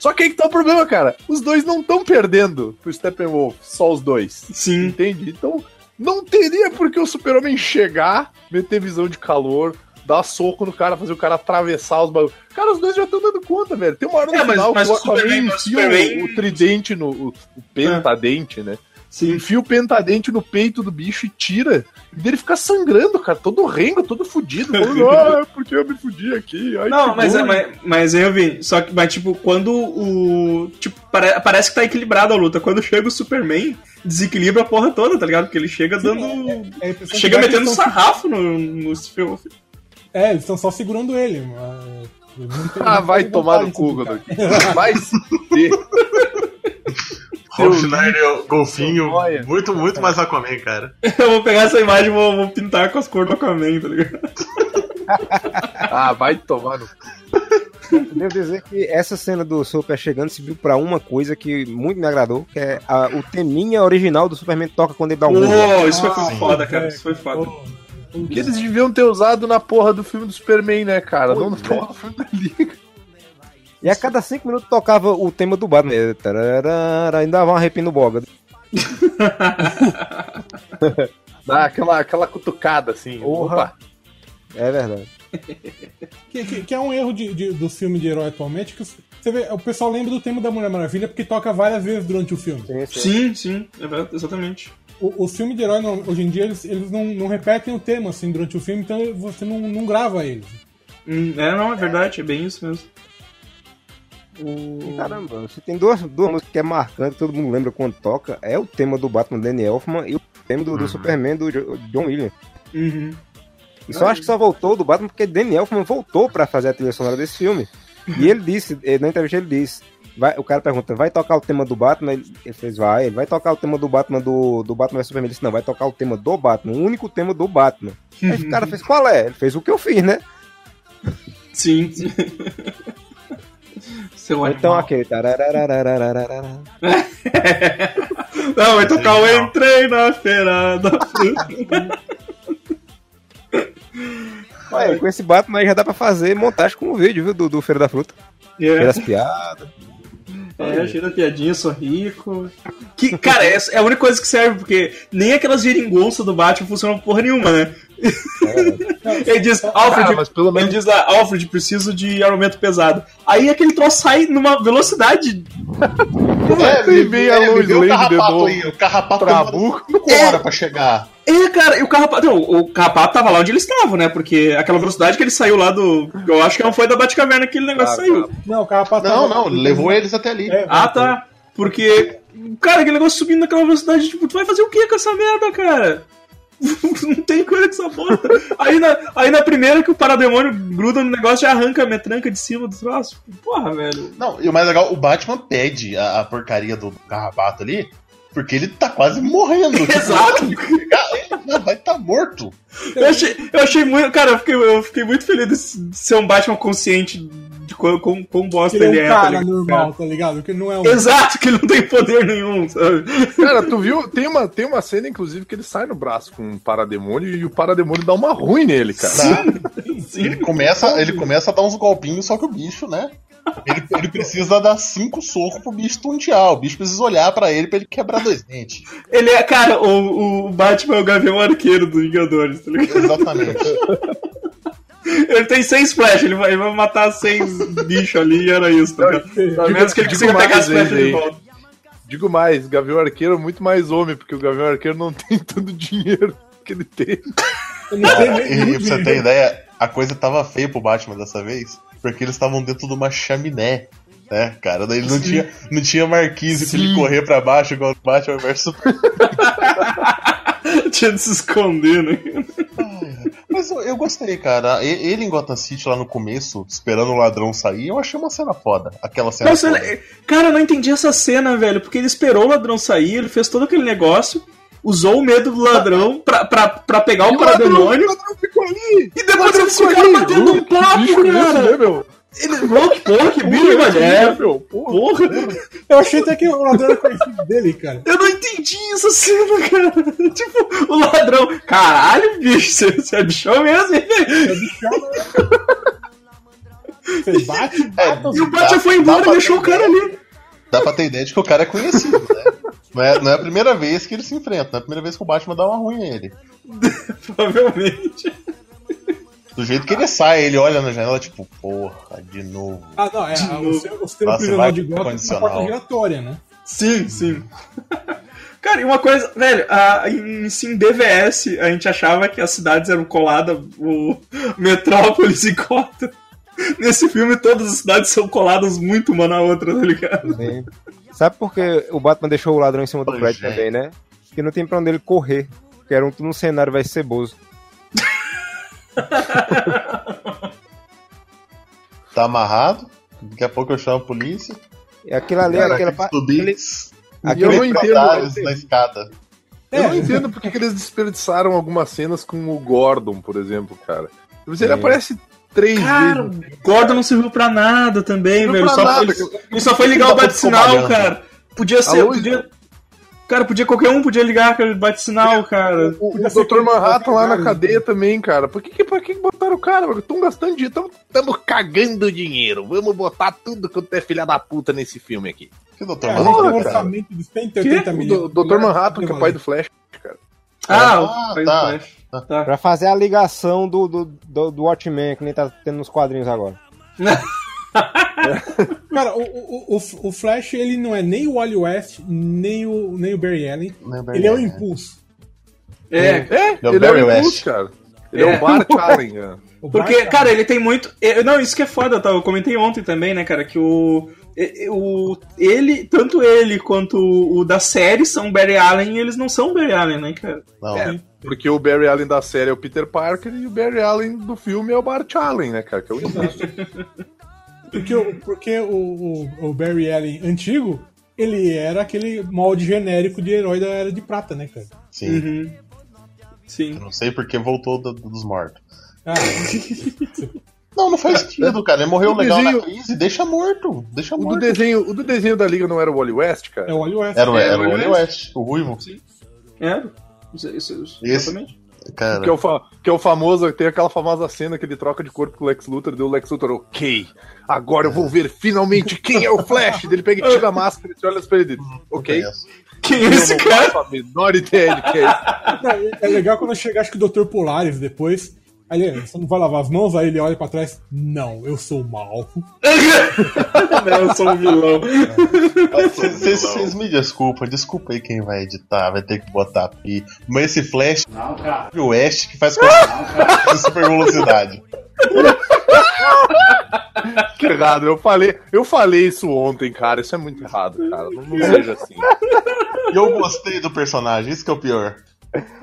Só que aí que tá o problema, cara. Os dois não estão perdendo pro Steppenwolf, só os dois. Sim. Entende? Então, não teria por que o Super-Homem chegar, meter visão de calor, dar soco no cara, fazer o cara atravessar os bagulhos. Cara, os dois já estão dando conta, velho. Tem uma hora no É, mas- final mas que o Aquaman mas o enfia o, o tridente no. O, o pentadente, né? Sim. Enfia o pentadente no peito do bicho e tira. E dele fica sangrando, cara, todo rengo, todo fudido. *laughs* Falando, ah, porque eu me fudi aqui? Ai, Não, que mas, é, dor." mas, mas eu vi. Só que, mas, tipo, quando o. Tipo, pare- parece que tá equilibrado a luta. Quando chega o Superman, desequilibra a porra toda, tá ligado? Porque ele chega dando. É impressão que chega que metendo sarrafo no, no Steppenwolf. É, eles estão só segurando ele. mas- não tem- Ah, vai tomar no cu. Vai se *laughs* fuder. Rob Schneider, golfinho, nóia. muito, muito mais Aquaman, cara. *laughs* Eu vou pegar essa imagem e vou, vou pintar com as cores do Aquaman, tá ligado? *laughs* Ah, vai tomar no cu. Devo dizer que essa cena do Super chegando se viu pra uma coisa que muito me agradou, que é a- o teminha original do Superman toca quando ele dá um. Uou, isso foi Ah, foda, cara. é, Isso foi foda. Que eles deviam ter usado na porra do filme do Superman, né, cara? Não na porra do filme da Liga. E a cada cinco minutos tocava o tema do Batman. É, tararara, Ainda dava um arrepio no boga. *laughs* Dá aquela, aquela cutucada assim. Porra. Opa. É verdade. *laughs* Que, que- que é um erro de, de- do filme de herói atualmente, que você vê, o pessoal lembra do tema da Mulher Maravilha porque toca várias vezes durante o filme. Sim, sim. Sim, sim, é verdade, exatamente. O- Os filmes de herói, hoje em dia, eles, eles não, não repetem o tema assim durante o filme, então você não, não grava eles. Hum, é, não, é verdade, é bem isso mesmo. O... Caramba, você tem duas, duas músicas que é marcante, todo mundo lembra quando toca. É o tema do Batman Danny Elfman e o tema do, do Superman do Jo- John Williams. Uhum. E só acho que só voltou do Batman porque Danny Elfman voltou pra fazer a trilha sonora desse filme. E ele disse, eh, na entrevista ele disse, vai, o cara pergunta, vai tocar o tema do Batman? Ele, ele fez, vai. Ele vai tocar o tema do Batman do, do Batman vs Superman? Ele disse, não, vai tocar o tema do Batman, o único tema do Batman. Aí o cara fez, qual é? Ele fez o que eu fiz, né? Sim. *laughs* Seu então aquele... Não, vai tocar o Entrei na Feira da Fruta. Olha, com esse Batman aí já dá pra fazer montagem com o vídeo, viu, do, do Feira da Fruta. Feira Yeah. das piadas. É, cheio da piadinha, sou rico. Que, cara, é, é a única coisa que serve, porque nem aquelas geringonças do Batman funcionam porra nenhuma, né? Ele diz, Alfred, Ah, mas pelo ele menos- diz lá, Alfred, preciso de armamento pesado. Aí aquele troço sai numa velocidade. É, Tem bem a me Lois vê o carrapato aí. O carrapato Trabuco. 5 horas pra chegar. É, cara, e o Carrapato. Não, o Carrapato tava lá onde ele estava, né? Porque aquela velocidade que ele saiu lá do. Eu acho que não foi da Batcaverna que aquele negócio Ah, saiu. Não, o cara Não, não, levou eles até ali. É, Ah, tá. Porque. Cara, aquele negócio subindo naquela velocidade, tipo, tu vai fazer o que com essa merda, cara? *laughs* Não tem coisa que essa porra. Aí na, aí na primeira que o parademônio gruda no negócio e arranca a metranca de cima do troço. Porra, velho. Não, e o mais legal, o Batman pede a, a porcaria do carrapato ali, porque ele tá quase morrendo. Tipo, Exato. Ele vai estar tá morto. Eu achei, eu achei muito. Cara, eu fiquei, eu fiquei muito feliz de ser um Batman consciente de quão, quão, quão bosta Ele ele é um é. tá cara normal, tá ligado? Que não é um. Exato, que ele não tem poder nenhum, sabe? Cara, tu viu? Tem uma, tem uma cena, inclusive, que ele sai no braço com um parademônio e o parademônio dá uma ruim nele, cara. Ele começa, ele começa a dar uns golpinhos, só que o bicho, né? Ele, ele precisa dar cinco socos pro bicho tontear. O bicho precisa olhar pra ele pra ele quebrar dois dentes. Ele é, cara, o, o Batman é o Gavião Arqueiro dos Vingadores, tá ligado? Exatamente. *laughs* Ele tem seis flechas, ele vai, ele vai matar seis bichos ali e era isso, tá ligado? A menos que ele digo consiga pegar as mais flechas de ainda, volta. Digo mais, Gavião Arqueiro é muito mais homem, porque o Gavião Arqueiro não *laughs* tem todo o dinheiro que ele tem. Ele não tem e pra você ter ideia, a coisa tava feia pro Batman dessa vez, porque eles estavam dentro de uma chaminé. Né, cara? Daí não tinha, não tinha marquise pra ele Sim. correr pra baixo igual o Batman versus *laughs* Tinha de se esconder, né? Mas eu, eu gostei, cara. Ele em Gotham City lá no começo, esperando o ladrão sair, eu achei uma cena foda. Aquela cena. Nossa, foda. cara, eu não entendi essa cena, velho, porque ele esperou o ladrão sair, ele fez todo aquele negócio, usou o medo do ladrão pra, pra, pra pegar o parademônio, O ladrão ficou ali! e depois eles ficou ficaram ali. batendo um Que papo, bicho esse, né, cara. meu? Ele, louco, porra, que bicho, velho. esse, É, meu? Porra. porra. Eu achei até que o ladrão era conhecido dele, cara. Eu não entendi essa cena, cara. *laughs* Tipo, o ladrão. Caralho, bicho, você, você é bichão mesmo, hein? É bichão, né? Você bate, bate, E o Batman foi embora e deixou o cara ali. Dá pra ter ideia de que o cara é conhecido, né? Não é, não é a primeira vez que eles se enfrentam, não é a primeira vez que o Batman dá uma ruim nele. *laughs* Provavelmente. Do jeito que ele sai, ele olha na janela, tipo, porra, de novo. Ah, não, é. De a- novo. O, seu- o sistema Nossa, prisional de Gotham é uma condicional. porta giratória, né? Sim, sim. *laughs* Cara, e uma coisa, velho, a, em, sim, DVS, a gente achava que as cidades eram coladas, o *laughs* Metrópolis e Gotham. Nesse filme, todas as cidades são coladas muito uma na outra, tá ligado? Sim. Sabe por que o Batman deixou o ladrão em cima do Pois prédio é. também, né? Porque não tem pra onde ele correr. Porque era um, tudo um cenário vai ceboso. *laughs* Tá amarrado, daqui a pouco eu chamo a polícia. E aquilo ali, Cara, aquela aqueles pa- tubinhos, E eu não aquele, entendo. na escada. Eu não entendo porque que eles desperdiçaram algumas cenas com o Gordon, por exemplo, cara. Mas ele Sim. aparece três Cara, vezes. o Gordon não serviu pra nada também, Não velho. Só, nada, ele, cara. ele só foi ligar o Ficou bate-sinal, cara. Podia ser. Podia, cara, podia qualquer um podia ligar aquele bate-sinal, cara. O, o Dr. Manhattan lá na cara, cadeia também, cara. Por que, que, por que que botaram o cara? Estão gastando dinheiro, estamos cagando dinheiro. Vamos botar tudo quanto é filha da puta nesse filme aqui. Que doutor É, a gente tem um Manhattan, cara? orçamento de 180 O milhões. do- Dr. Manhattan, que é pai do Flash, cara. Ah, Ah, faz tá. Flash. Tá. Pra fazer a ligação do, do, do, do Watchmen, que nem tá tendo nos quadrinhos agora. *laughs* Cara, o, o, o, o Flash, ele não é nem o Wally West, nem o, nem o Barry Allen. Barry Ele é o Allen. Impulso. É, É, é o ele é Barry o West. Impulso, cara. Ele é, *laughs* É. o Bart Allen. é. Porque, cara, ele tem muito. eu- Não, isso que é foda, tá? Eu comentei ontem também, né, cara, que o. o ele, tanto ele quanto o, o da série são Barry Allen e eles não são Barry Allen, né, cara? Não, É, porque o Barry Allen da série é o Peter Parker e o Barry Allen do filme é o Bart Allen, né, cara? Que é o Impulso. *laughs* Porque, o- porque o, o, o Barry Allen antigo, ele era aquele molde genérico de herói da Era de Prata, né, cara? sim. Uhum. Sim. Eu não sei porque voltou do- dos mortos. Ah, *laughs* Não, não faz sentido, cara. Ele morreu O legal desenho- na crise, deixa morto. Deixa O do, morto. desenho, o do desenho da Liga não era o Wally West, cara? é o Wally West. Era, o- É, era o o Wally West. West, o Ruivo. É. Isso, isso, isso, Esse- exatamente. Cara, Que é, o fa- que é o famoso, tem aquela famosa cena que ele troca de corpo com o Lex Luthor, deu o Lex Luthor, ok, agora eu vou ver finalmente quem é o Flash. Ele pega e tira a máscara e olha ele dele, ok? Quem é esse cara? menor ideia de quem é *laughs* É legal quando chega, acho que o Dr. Polaris depois. Aí ele, você não vai lavar as mãos? Aí ele olha pra trás. Não, eu sou mal. *laughs* Não, eu sou um vilão. Vocês me desculpam, desculpa aí quem vai editar, vai ter que botar pi. Mas esse flash Não, cara. o West que faz coisa *laughs* de super velocidade. Que *laughs* errado, eu falei, eu falei isso ontem, cara, isso é muito errado, cara, não, não seja assim. E eu gostei do personagem, isso que é o pior.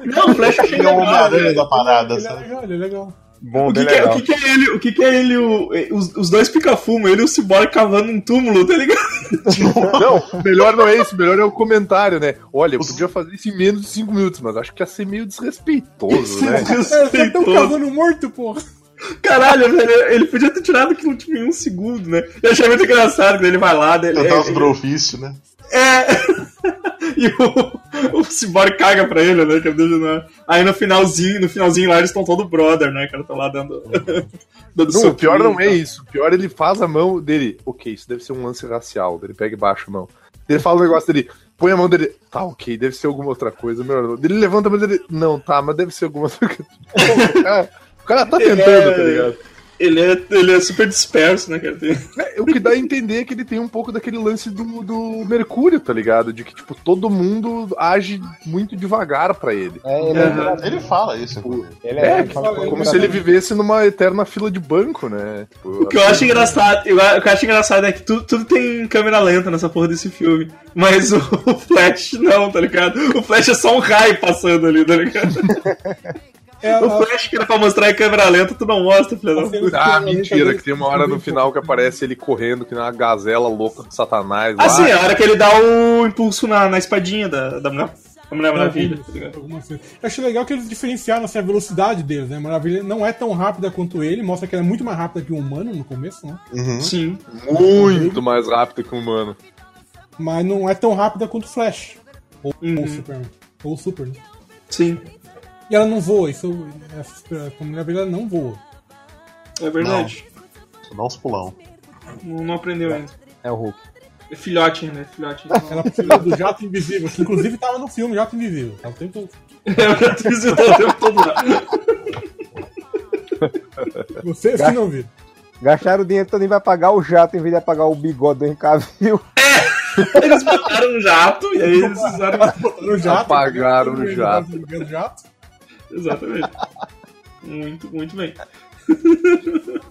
Não, o Flash Ele é o Homem-Aranha da parada, Ele é sabe? legal, ele é legal. Bom, O que, é, o legal. que que é ele? O que, que é ele? O, os, os dois pica-fumo, ele e o Cyborg cavando um túmulo, tá ligado? *laughs* Não, melhor não é isso, melhor é o comentário, né? Olha, eu podia fazer isso em menos de 5 minutos, mas acho que ia ser meio desrespeitoso, né? É, Respeitou. cavando morto, porra. Caralho, velho, ele podia ter tirado aquilo tipo, em um segundo, né? Eu achei muito engraçado quando ele vai lá, dele. Tentar os brofício, né? É. *laughs* E o, o Cyborg caga pra ele, né? Que ele deixa na- Aí no finalzinho, no finalzinho lá eles estão todo brother, né? cara tá lá dando. *laughs* dando Não, o pior não é isso. O pior ele faz a mão dele. Ok, isso deve ser um lance racial. Ele pega e baixa a mão. Ele fala um negócio dele, põe a mão dele. Tá, ok, deve ser alguma outra coisa. Melhor não. Ele levanta a mão dele. Não, tá, mas deve ser alguma outra coisa. *laughs* O, cara, tá tentando, é- tá ligado? Ele é, ele é super disperso, né, cara? Tem- É, o que dá a entender é que ele tem um pouco daquele lance do, do Mercúrio, tá ligado? De que, tipo, todo mundo age muito devagar pra ele. É, ele, Aham. Ele fala isso, inclusive. ele É, é, que, fala- tipo, como se ele vivesse numa eterna fila de banco, né? Tipo, O que eu acho engraçado, eu- o que eu acho engraçado é que tudo, tudo tem câmera lenta nessa porra desse filme. Mas o, o Flash não, tá ligado? O Flash é só um raio passando ali, tá ligado? *laughs* É, O a- Flash que era pra mostrar em câmera lenta, tu não mostra, filho da puta. Ah, mentira, que tem uma hora no final que aparece ele correndo, que nem uma gazela louca do satanás lá. Ah, sim, a hora que ele dá o impulso na, na espadinha da, da Mulher, da Mulher Maravilha, tá ligado? Alguma coisa. Eu achei legal que eles diferenciaram assim, a velocidade deles, né? Maravilha não é tão rápida quanto ele, mostra que ela é muito mais rápida que o humano no começo, né? Uhum. Sim. Muito mais rápido que um humano. Mas não é tão rápida quanto o Flash. Ou, Uhum. ou o Superman. Ou o Super, né? Sim. E ela não voa, isso. A Maravilha não voa. É verdade. Só dá uns pulão. Não, não aprendeu ainda. é o Hulk. É filhote ainda, é filhote. Ela precisa do jato invisível, que inclusive tava no filme Jato Invisível. Tá o tempo todo. Eu já te visitou o tempo todo lá. *laughs* Vocês que não viram. Gastaram o dinheiro todo e vai pagar o jato em vez de pagar o bigode do Encavil. Eles botaram um jato e aí eles usaram. No jato. Apagaram o no jato. No. Exatamente. Muito, muito bem. *laughs*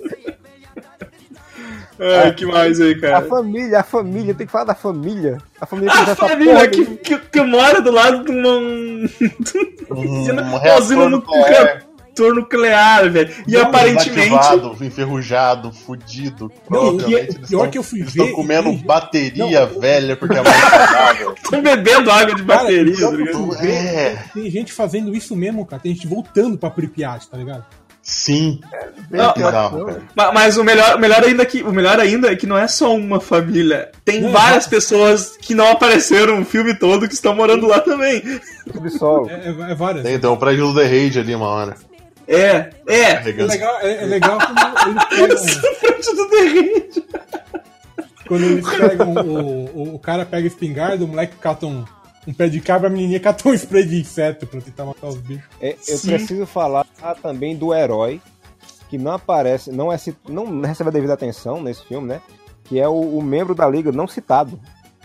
Ai, que mais aí, A cara? família, a família, tem que falar da família. A família que A família que, de- que, que mora do lado de uma. *laughs* usina, Um uma usina nu- nuclear. Reator nuclear, velho. E aparentemente. Desativado, enferrujado, fudido. Não, Provavelmente e é- pior tão- que eu fui ver estão comendo e- bateria velha porque é mais saudável. Estão bebendo água de bateria, Cara, tá ligado? É, Tem gente fazendo isso mesmo, cara. Tem gente voltando pra Pripyat, tá ligado? sim. Bem Não, bizarro, cara. Ma- Mas o melhor, melhor ainda que o melhor ainda é que não é só uma família. Tem Não, várias pessoas que não apareceram o filme todo que estão morando lá também. É, é, é várias. Tem, tem um prédio do The Raid ali uma hora. É, é. É legal, é, é legal quando eles *laughs* pegam, Frente do terreno. quando eles pegam o, o, o cara pega espingarda, o moleque cata um, um pé de cabra, a menininha catou um spray de inseto pra tentar matar os bichos. É, eu Sim. preciso falar também do herói que não aparece, não, é, não recebe a devida atenção nesse filme, né? Que é o, o membro da liga não citado.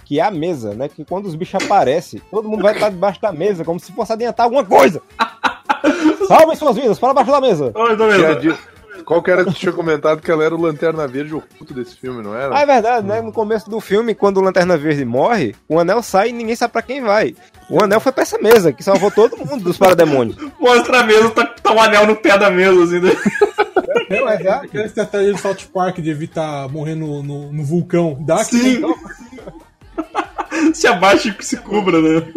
Que é a mesa, né? Que quando os bichos aparecem, todo mundo vai estar debaixo da mesa, como se fosse adiantar alguma coisa. Salvem suas vidas, para baixo da mesa. Tô Tinha vendo. dito- Qual que era que tu tinha comentado que ela era o Lanterna Verde oculto desse filme, não era? Ah, é verdade, né? No começo do filme, quando o Lanterna Verde morre, o anel sai e ninguém sabe pra quem vai. O anel foi pra essa mesa, que salvou todo mundo dos parademônios. Mostra a mesa, tá, tá um anel no pé da mesa, assim. né? É, mas é aquela estratégia de South Park de evitar morrer no, no, no vulcão. Dá Sim. *laughs* Se abaixa e se cubra, né?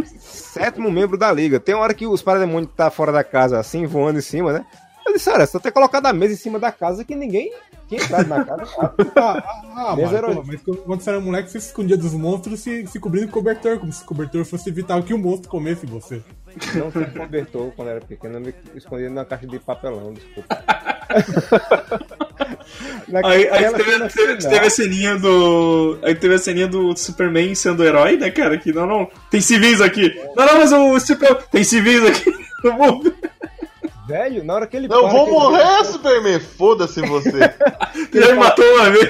Sétimo membro da liga. Tem uma hora que os parademônios tá fora da casa, assim, voando em cima, né? Eu disse, olha, só ter colocado a mesa em cima da casa que ninguém tinha entrado na casa. *laughs* Ah, ah, ah mano, pô, mas quando você era moleque, você se escondia dos monstros se, se cobrindo com cobertor, como se o cobertor fosse evitar que o monstro comesse você. Não tinha cobertor quando era pequeno, eu me escondia na caixa de papelão, desculpa. *laughs* Aí, aí teve, teve- teve a ceninha do. Aí teve a ceninha do Superman sendo herói, né, cara? Que não, não. Tem civis aqui. Não, não, mas o Super. Tem civis aqui. Velho, na hora que ele Não, para, vou ele- morrer, Superman! Foda-se você! *laughs* Já me matou uma vez.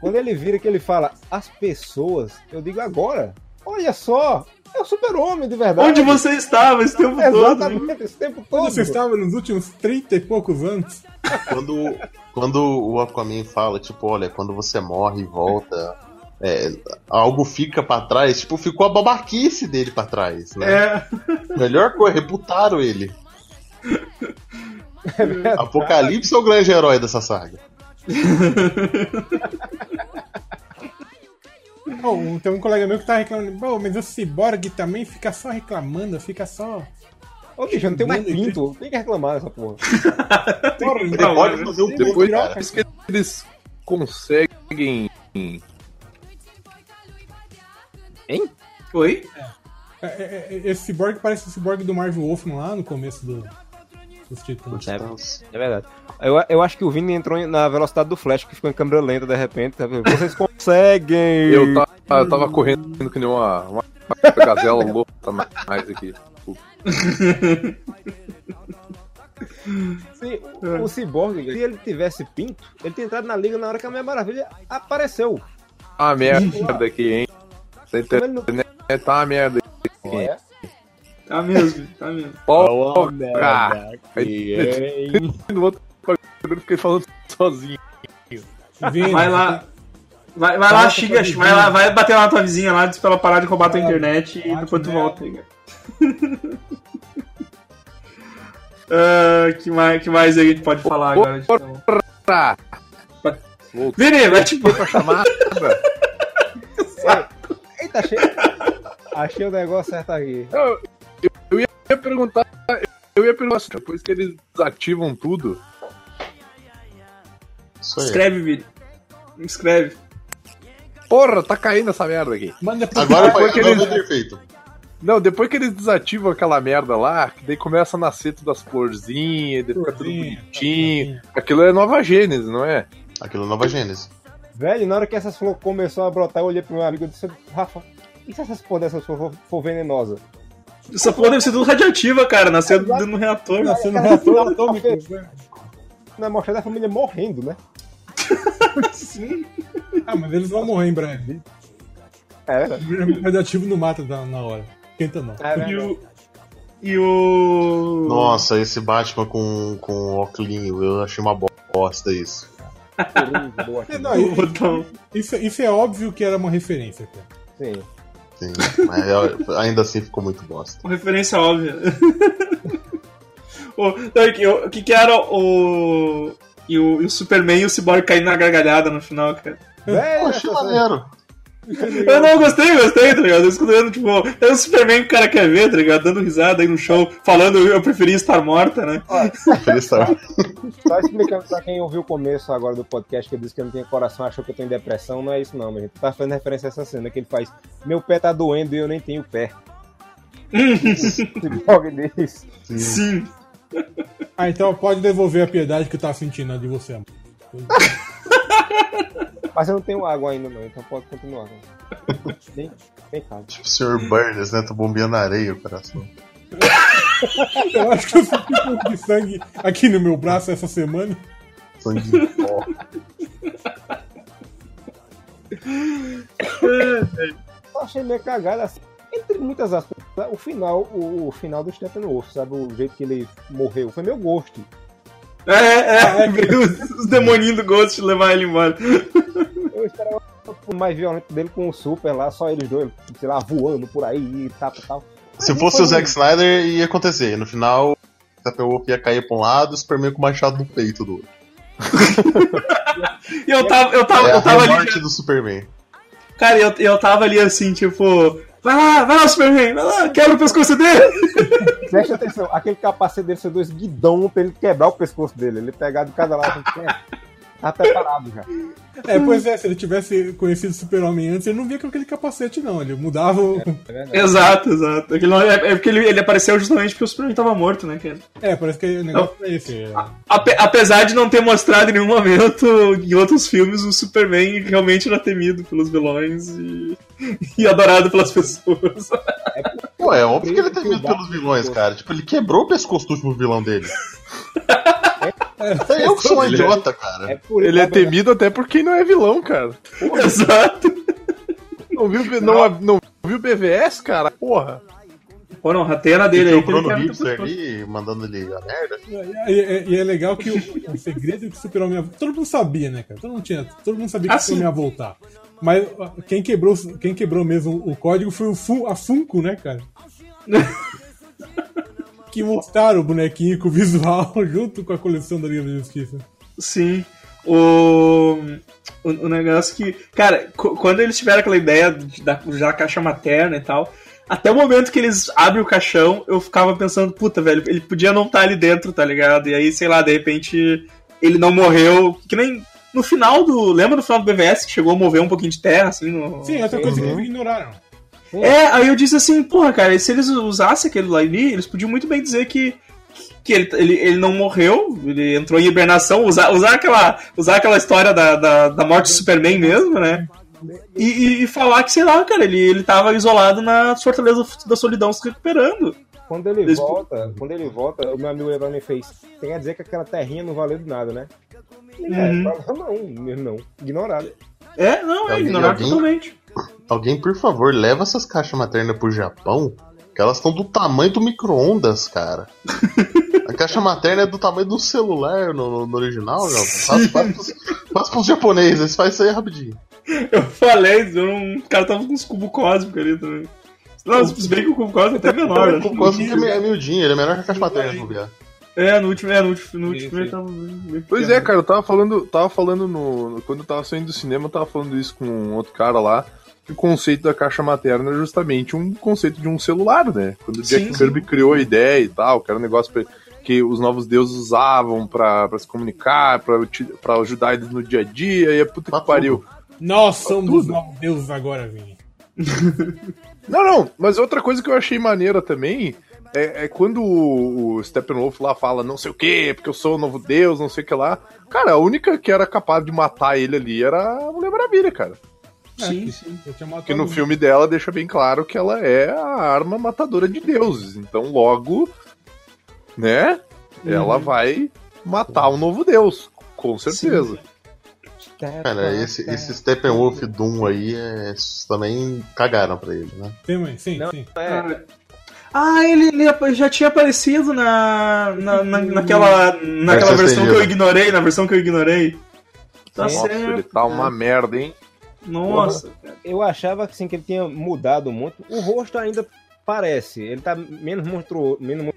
Quando ele vira que ele fala, as pessoas, eu digo agora, olha só, é o super-homem de verdade. Onde você estava esse tempo todo? Exatamente, esse tempo todo. Onde você estava nos últimos 30 e poucos anos? quando, quando o Aquaman fala, tipo, olha, quando você morre e volta, é, algo fica pra trás, tipo, ficou a babaquice dele pra trás, né? É. Melhor coisa, reputaram ele. É Apocalipse é o grande herói dessa saga. *laughs* Tem um colega meu que tá reclamando, pô, mas o Cyborg também fica só reclamando, fica só. Ô, bicho, não tenho mais pinto, tem que reclamar dessa porra. *laughs* Porra, Não, pode fazer um Depois cara. que eles conseguem. Oi? É, é, é, Esse Cyborg parece o Cyborg do Marvel Wolfman lá no começo do, dos Titãs. É verdade. Eu, eu acho que o Vini entrou na velocidade do Flash, que ficou em câmera lenta de repente. tá? Vocês conseguem! Eu tava, eu tava correndo que nem uma, uma gazela louca mais aqui. Se o Cyborg, se ele tivesse pinto, ele tinha entrado na liga na hora que a Mulher Maravilha apareceu. Ah, merda aqui, hein? Não... internet tá uma merda aqui. Olha, Tá mesmo, tá mesmo. Ó, merda Aí- hein? no outro bagulho eu fiquei falando sozinho. Vini, Vai lá. Vai, vai lá, xinga, vai lá, vai bater lá na tua vizinha lá, diz pra ela parar de roubar tua internet e depois tu volta. *laughs* Ah, que, mais, que mais aí a gente pode falar agora? Então? Vini, vai tipo. pra chamada. *laughs* Eita, achei... achei o negócio certo aqui. Eu, eu, eu ia perguntar. Eu ia perguntar assim, depois que eles desativam tudo. Escreve, Vini. Escreve. Porra, tá caindo essa merda aqui. Manda pro Agora Depois que agora eles- perfeito. Não, depois que eles desativam aquela merda lá, que daí começa a nascer tudo as florzinhas, daí fica tudo bonitinho. Aquilo é nova Gênesis, não é? Aquilo é Nova Gênesis. Velho, na hora que essas flores começou a brotar, eu olhei pro meu amigo e disse, Rafa, e se essas porra dessas flores for, for venenosa? Essa porra deve ser tudo radioativa, cara. Nasceu dentro do reator. Nasceu no reator atômico. Na mostra da família morrendo, né? *laughs* Sim. Ah, mas eles vão morrer em breve. É, O radioativo *laughs* não mata na na hora. Quenta não. é E o. E o. Nossa, esse Batman com, com o óculos, eu achei uma bosta isso. É, não, o botão. isso, isso é óbvio que era uma referência, cara. Sim. Sim, mas eu- ainda assim ficou muito bosta. Uma referência óbvia. o, não, que- o que, que era o. E o, e o Superman e o Cyborg caindo na gargalhada no final, cara. Velho, Eu achei maneiro. Eu não gostei, gostei, tá ligado? Eu escutando, tipo, é o Superman que o cara quer ver, tá ligado? Dando risada aí no show, falando eu preferia estar morta, né? Feliz Star. Só explicando pra quem ouviu o começo agora do podcast, que eu disse que eu não tinha coração, achou que eu tô em depressão, não é isso não, minha gente. Tá fazendo referência a essa cena que ele faz, meu pé tá doendo e eu nem tenho pé. *laughs* Diz. Sim. *laughs* Ah, então pode devolver a piedade que eu tava sentindo de você, amor. *laughs* Mas eu não tenho água ainda, não, então pode continuar. Né? Bem, bem calmo. Tipo o Sr. Burns, né? Tá bombeando areia o coração. *laughs* Eu acho que eu senti um pouco de sangue aqui no meu braço essa semana. Sangue de pó. Eu achei meio cagada assim. Entre muitas aspas, o final, o, o final do Steppenwolf, sabe? O jeito que ele morreu. Foi meu gosto. É, é, *laughs* veio os, os demoninhos do Ghost levar ele embora. Eu esperava o mais violento dele com o Super lá, só eles dois, sei lá, voando por aí e tal, tal. Se fosse o Zack Snyder, ia acontecer. No final, o Steppenwolf ia cair pra um lado e o Superman com o machado no peito do outro. E eu tava, eu tava, É eu tava ali. morte do Superman. Cara, eu, eu tava ali assim, tipo. Vai lá, vai lá, Superman, vai lá, quebra o pescoço dele. Preste atenção, aquele capacete dele ser dois guidão pra ele quebrar o pescoço dele. Ele pegar de cada lado. É, Tá preparado já. É, pois é, se ele tivesse conhecido o Super-Homem antes, ele não via com aquele capacete, não. Ele mudava o. É verdade. Exato, exato. Não- é, é porque ele, ele apareceu justamente porque o Superman tava morto, né, cara? É, parece que o negócio é esse. é. Ape- apesar de não ter mostrado em nenhum momento em outros filmes o Superman realmente era temido pelos vilões e, e adorado pelas pessoas. Pô, é óbvio que ele tem medo pelos vilões, cara. Tipo, ele quebrou o pescoço do último vilão dele. *laughs* Até eu que sou um idiota, cara. É por Ele é temido até por quem não é vilão, cara. Exato. Não viu, não, não viu BVS, cara? Porra. Pô, não, rateia na dele aí. o ele Bruno ali, mandando ele a merda. E, e- e é legal que o, o segredo que o Super-Homem. Todo mundo sabia, né, cara? Todo mundo, tinha, todo mundo sabia que Ah, o Super-Homem ia voltar. Mas quem quebrou, quem quebrou mesmo o código foi o Fun- a Funko, né, cara? *laughs* que mostraram o bonequinho com o visual *laughs* junto com a coleção da Liga da Justiça. Sim. O, o, o negócio que. Cara, quando eles tiveram aquela ideia de, da já caixa materna e tal, até o momento que eles abrem o caixão, eu ficava pensando, puta, velho, ele podia não estar ali dentro, tá ligado? E aí, sei lá, de repente ele não morreu. Que nem. No final do. Lembra no final do BVS que chegou a mover um pouquinho de terra, assim? No... Sim, outra coisa que eles ignoraram. É, aí eu disse assim, porra, cara, se eles usassem aquele lá ali, eles podiam muito bem dizer que, que ele, ele, ele não morreu, ele entrou em hibernação, usar, usar, aquela, usar aquela história da, da, da morte do Superman mesmo, né? E, e- e falar que, sei lá, cara, ele, ele tava isolado na Fortaleza da Solidão se recuperando. Quando ele volta, quando ele volta, o meu amigo Lebron me fez. Tem a dizer que aquela terrinha não valeu de nada, né? Uhum. É, não, mesmo não. Ignorado. É, não, é ignorar alguém- totalmente. Alguém, por favor, leva essas caixas maternas pro Japão, que elas estão do tamanho do micro-ondas, cara. A caixa materna é do tamanho do celular no, no- no original, já. Passa, passa, pros, pros japoneses, fazem isso aí rapidinho. Eu falei, eu não- o cara tava com uns cubos cósmicos ali também. Não, se bem que o cubo cósmico é até menor, né? O Cosmo é, meio- é miudinho, ele é menor que a caixa materna, se bobear. É, no último, é, no último, no último ele tava bem Pois pequeno. é, cara, eu tava falando, tava falando no. no- Quando eu tava saindo do cinema, eu tava falando isso com um outro cara lá. Que o conceito da caixa materna é justamente um conceito de um celular, né? Quando o Jack Sim, sim. Kirby criou a ideia e tal, que era um negócio pra- que os novos deuses usavam pra, pra se comunicar, pra ajudar eles no dia a dia, e a puta Pra que pariu. Nós somos Tudo. os novos deuses agora, Vini. *laughs* Não, não, mas outra coisa que eu achei maneira também é, é quando o, o Steppenwolf lá fala não sei o que, porque eu sou o novo deus, não sei o que lá. Cara, a única que era capaz de matar ele ali era a Mulher Maravilha, cara. Sim, sim. Porque no filme dela deixa bem claro que ela é a arma matadora de deuses. Então, logo, né? Ela vai matar um novo deus, com certeza. Cara, esse, esse Steppenwolf Doom aí é, também cagaram pra ele, né? Sim, mãe, sim, Não, sim. É, Ah, ele, ele já tinha aparecido na, na, na- naquela, naquela Versão que eu ignorei, na versão que eu ignorei. Tá Nossa, certo. ele tá uma merda, hein? Nossa, cara. eu achava que, assim, que ele tinha mudado muito. O rosto ainda parece. Ele tá menos monstruoso. Menos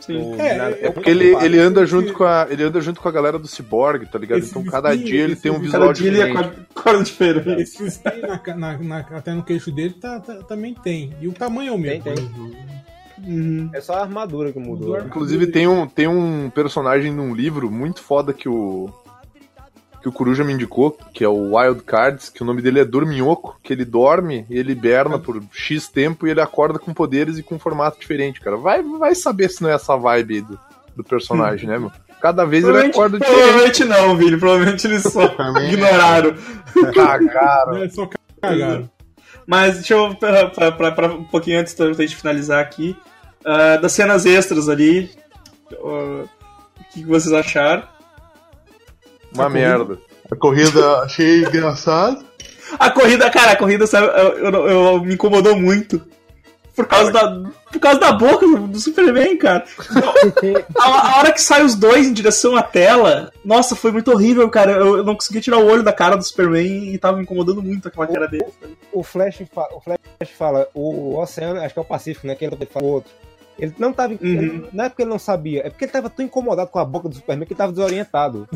Sim. É, nada- é Porque ele, ele anda junto com a ele anda junto com a galera do Cyborg, tá ligado? Esse Então cada espinho, dia ele tem um visual Cada dia ele é diferente. cor diferente. Esse espinho na, na- na- até no queixo dele tá, tá- também tem. E o tamanho é o mesmo. Tem, Uhum. É só a armadura que mudou. né? Inclusive tem um, tem um personagem num livro muito foda que o que o Coruja me indicou, que é o Wild Cards, que o nome dele é Dorminhoco, que ele dorme e ele hiberna por X tempo e ele acorda com poderes e com formato diferente, cara. Vai, vai saber se não é essa vibe aí do, do personagem, né, meu? Cada vez ele acorda diferente. provavelmente não, Vini. Provavelmente eles só *laughs* ignoraram. Cagaram. É só cagaram. Mas deixa eu, pra, pra- pra- pra- um pouquinho antes da gente finalizar aqui, ah, das cenas extras ali, ah, o que que vocês acharam? Uma merda. A corrida achei engraçado. A corrida, cara, a corrida sabe, eu, eu- eu- me incomodou muito. Por causa da, por causa da boca do, Superman, cara. A, a hora que sai os dois em direção à tela, nossa, foi muito horrível, cara. Eu, eu não conseguia tirar o olho da cara do Superman e tava me incomodando muito aquela cara dele. O Flash, fa- o Flash fala, o oceano, acho que é o Pacífico, né? Que ele fala o outro. Ele não tava. ele- não é porque ele não sabia, é porque ele tava tão incomodado com a boca do Superman que ele tava desorientado.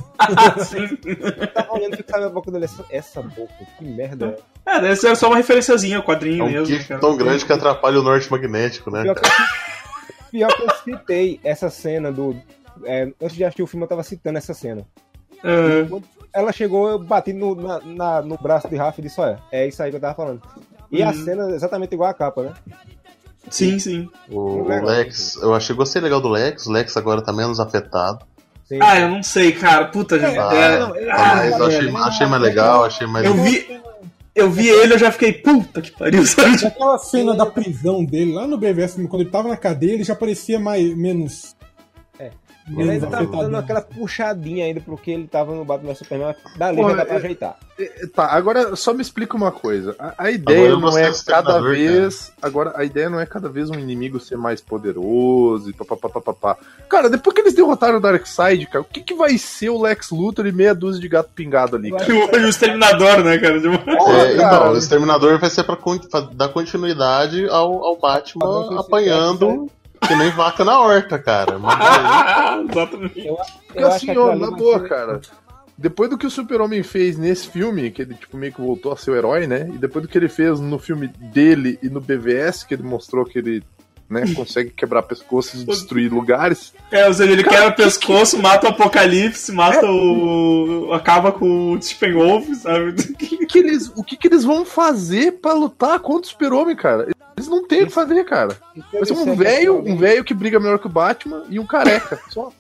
Sim. *laughs* Ele tava olhando fixado a boca dele. Essa, essa boca, que merda. É, deve ser só uma referenciazinha, o quadrinho É um mesmo. cara. tão grande que atrapalha o norte magnético, né? Pior cara? que, pior que eu citei essa cena do. é, antes de assistir o filme, eu tava citando essa cena. Quando ela chegou, eu bati no, na- na- no braço de Rafa e disse: Olha, é isso aí que eu tava falando. E a Uhum. cena é exatamente igual a capa, né? Sim, sim. O, o. Lex, eu achei gostei legal do Lex. O Lex agora tá menos afetado. Sim. Ah, eu não sei, cara. Puta, gente. Ah, é- não, é- Tá mais- Ah, achei, é, achei mais legal, achei mais eu vi, eu vi ele, eu já fiquei, puta que pariu, *laughs* sabe? Aquela cena da prisão dele, lá no BVS, quando ele tava na cadeia, ele já parecia mais, menos. É. Ele ainda tava dando aquela puxadinha ainda porque ele tava no Batman vs Superman, dali Porra, já dá pra é- ajeitar. Tá, agora só me explica uma coisa. A, a ideia não é cada vez. Agora, a ideia não é cada vez um inimigo ser mais poderoso e papapá. Cara, depois que eles derrotaram o Darkseid, cara, o que, que vai ser o Lex Luthor e meia dúzia de gato pingado ali, cara? *laughs* E o, o Exterminador, né, cara? Tipo, É, cara. então, o Exterminador vai ser pra, con- pra dar continuidade ao, ao Batman apanhando que nem vaca na horta, cara. *laughs* Mas aí- Exatamente. Eu, Porque eu assim, que ó, na boa, cara. Depois do que o Super-Homem fez nesse filme, que ele tipo, meio que voltou a ser o herói, né? E depois do que ele fez no filme dele e no BVS, que ele mostrou que ele né, *laughs* consegue quebrar pescoços e destruir lugares. É, ou seja, ele quebra o pescoço, mata o Apocalipse, mata o. acaba com o Steppenwolf, sabe? que que eles, o que, que eles vão fazer pra lutar contra o Super-Homem, cara? Eles não têm o que fazer, cara. Vai ser disser um velho, um velho que briga melhor que o Batman e um careca. *laughs* Só.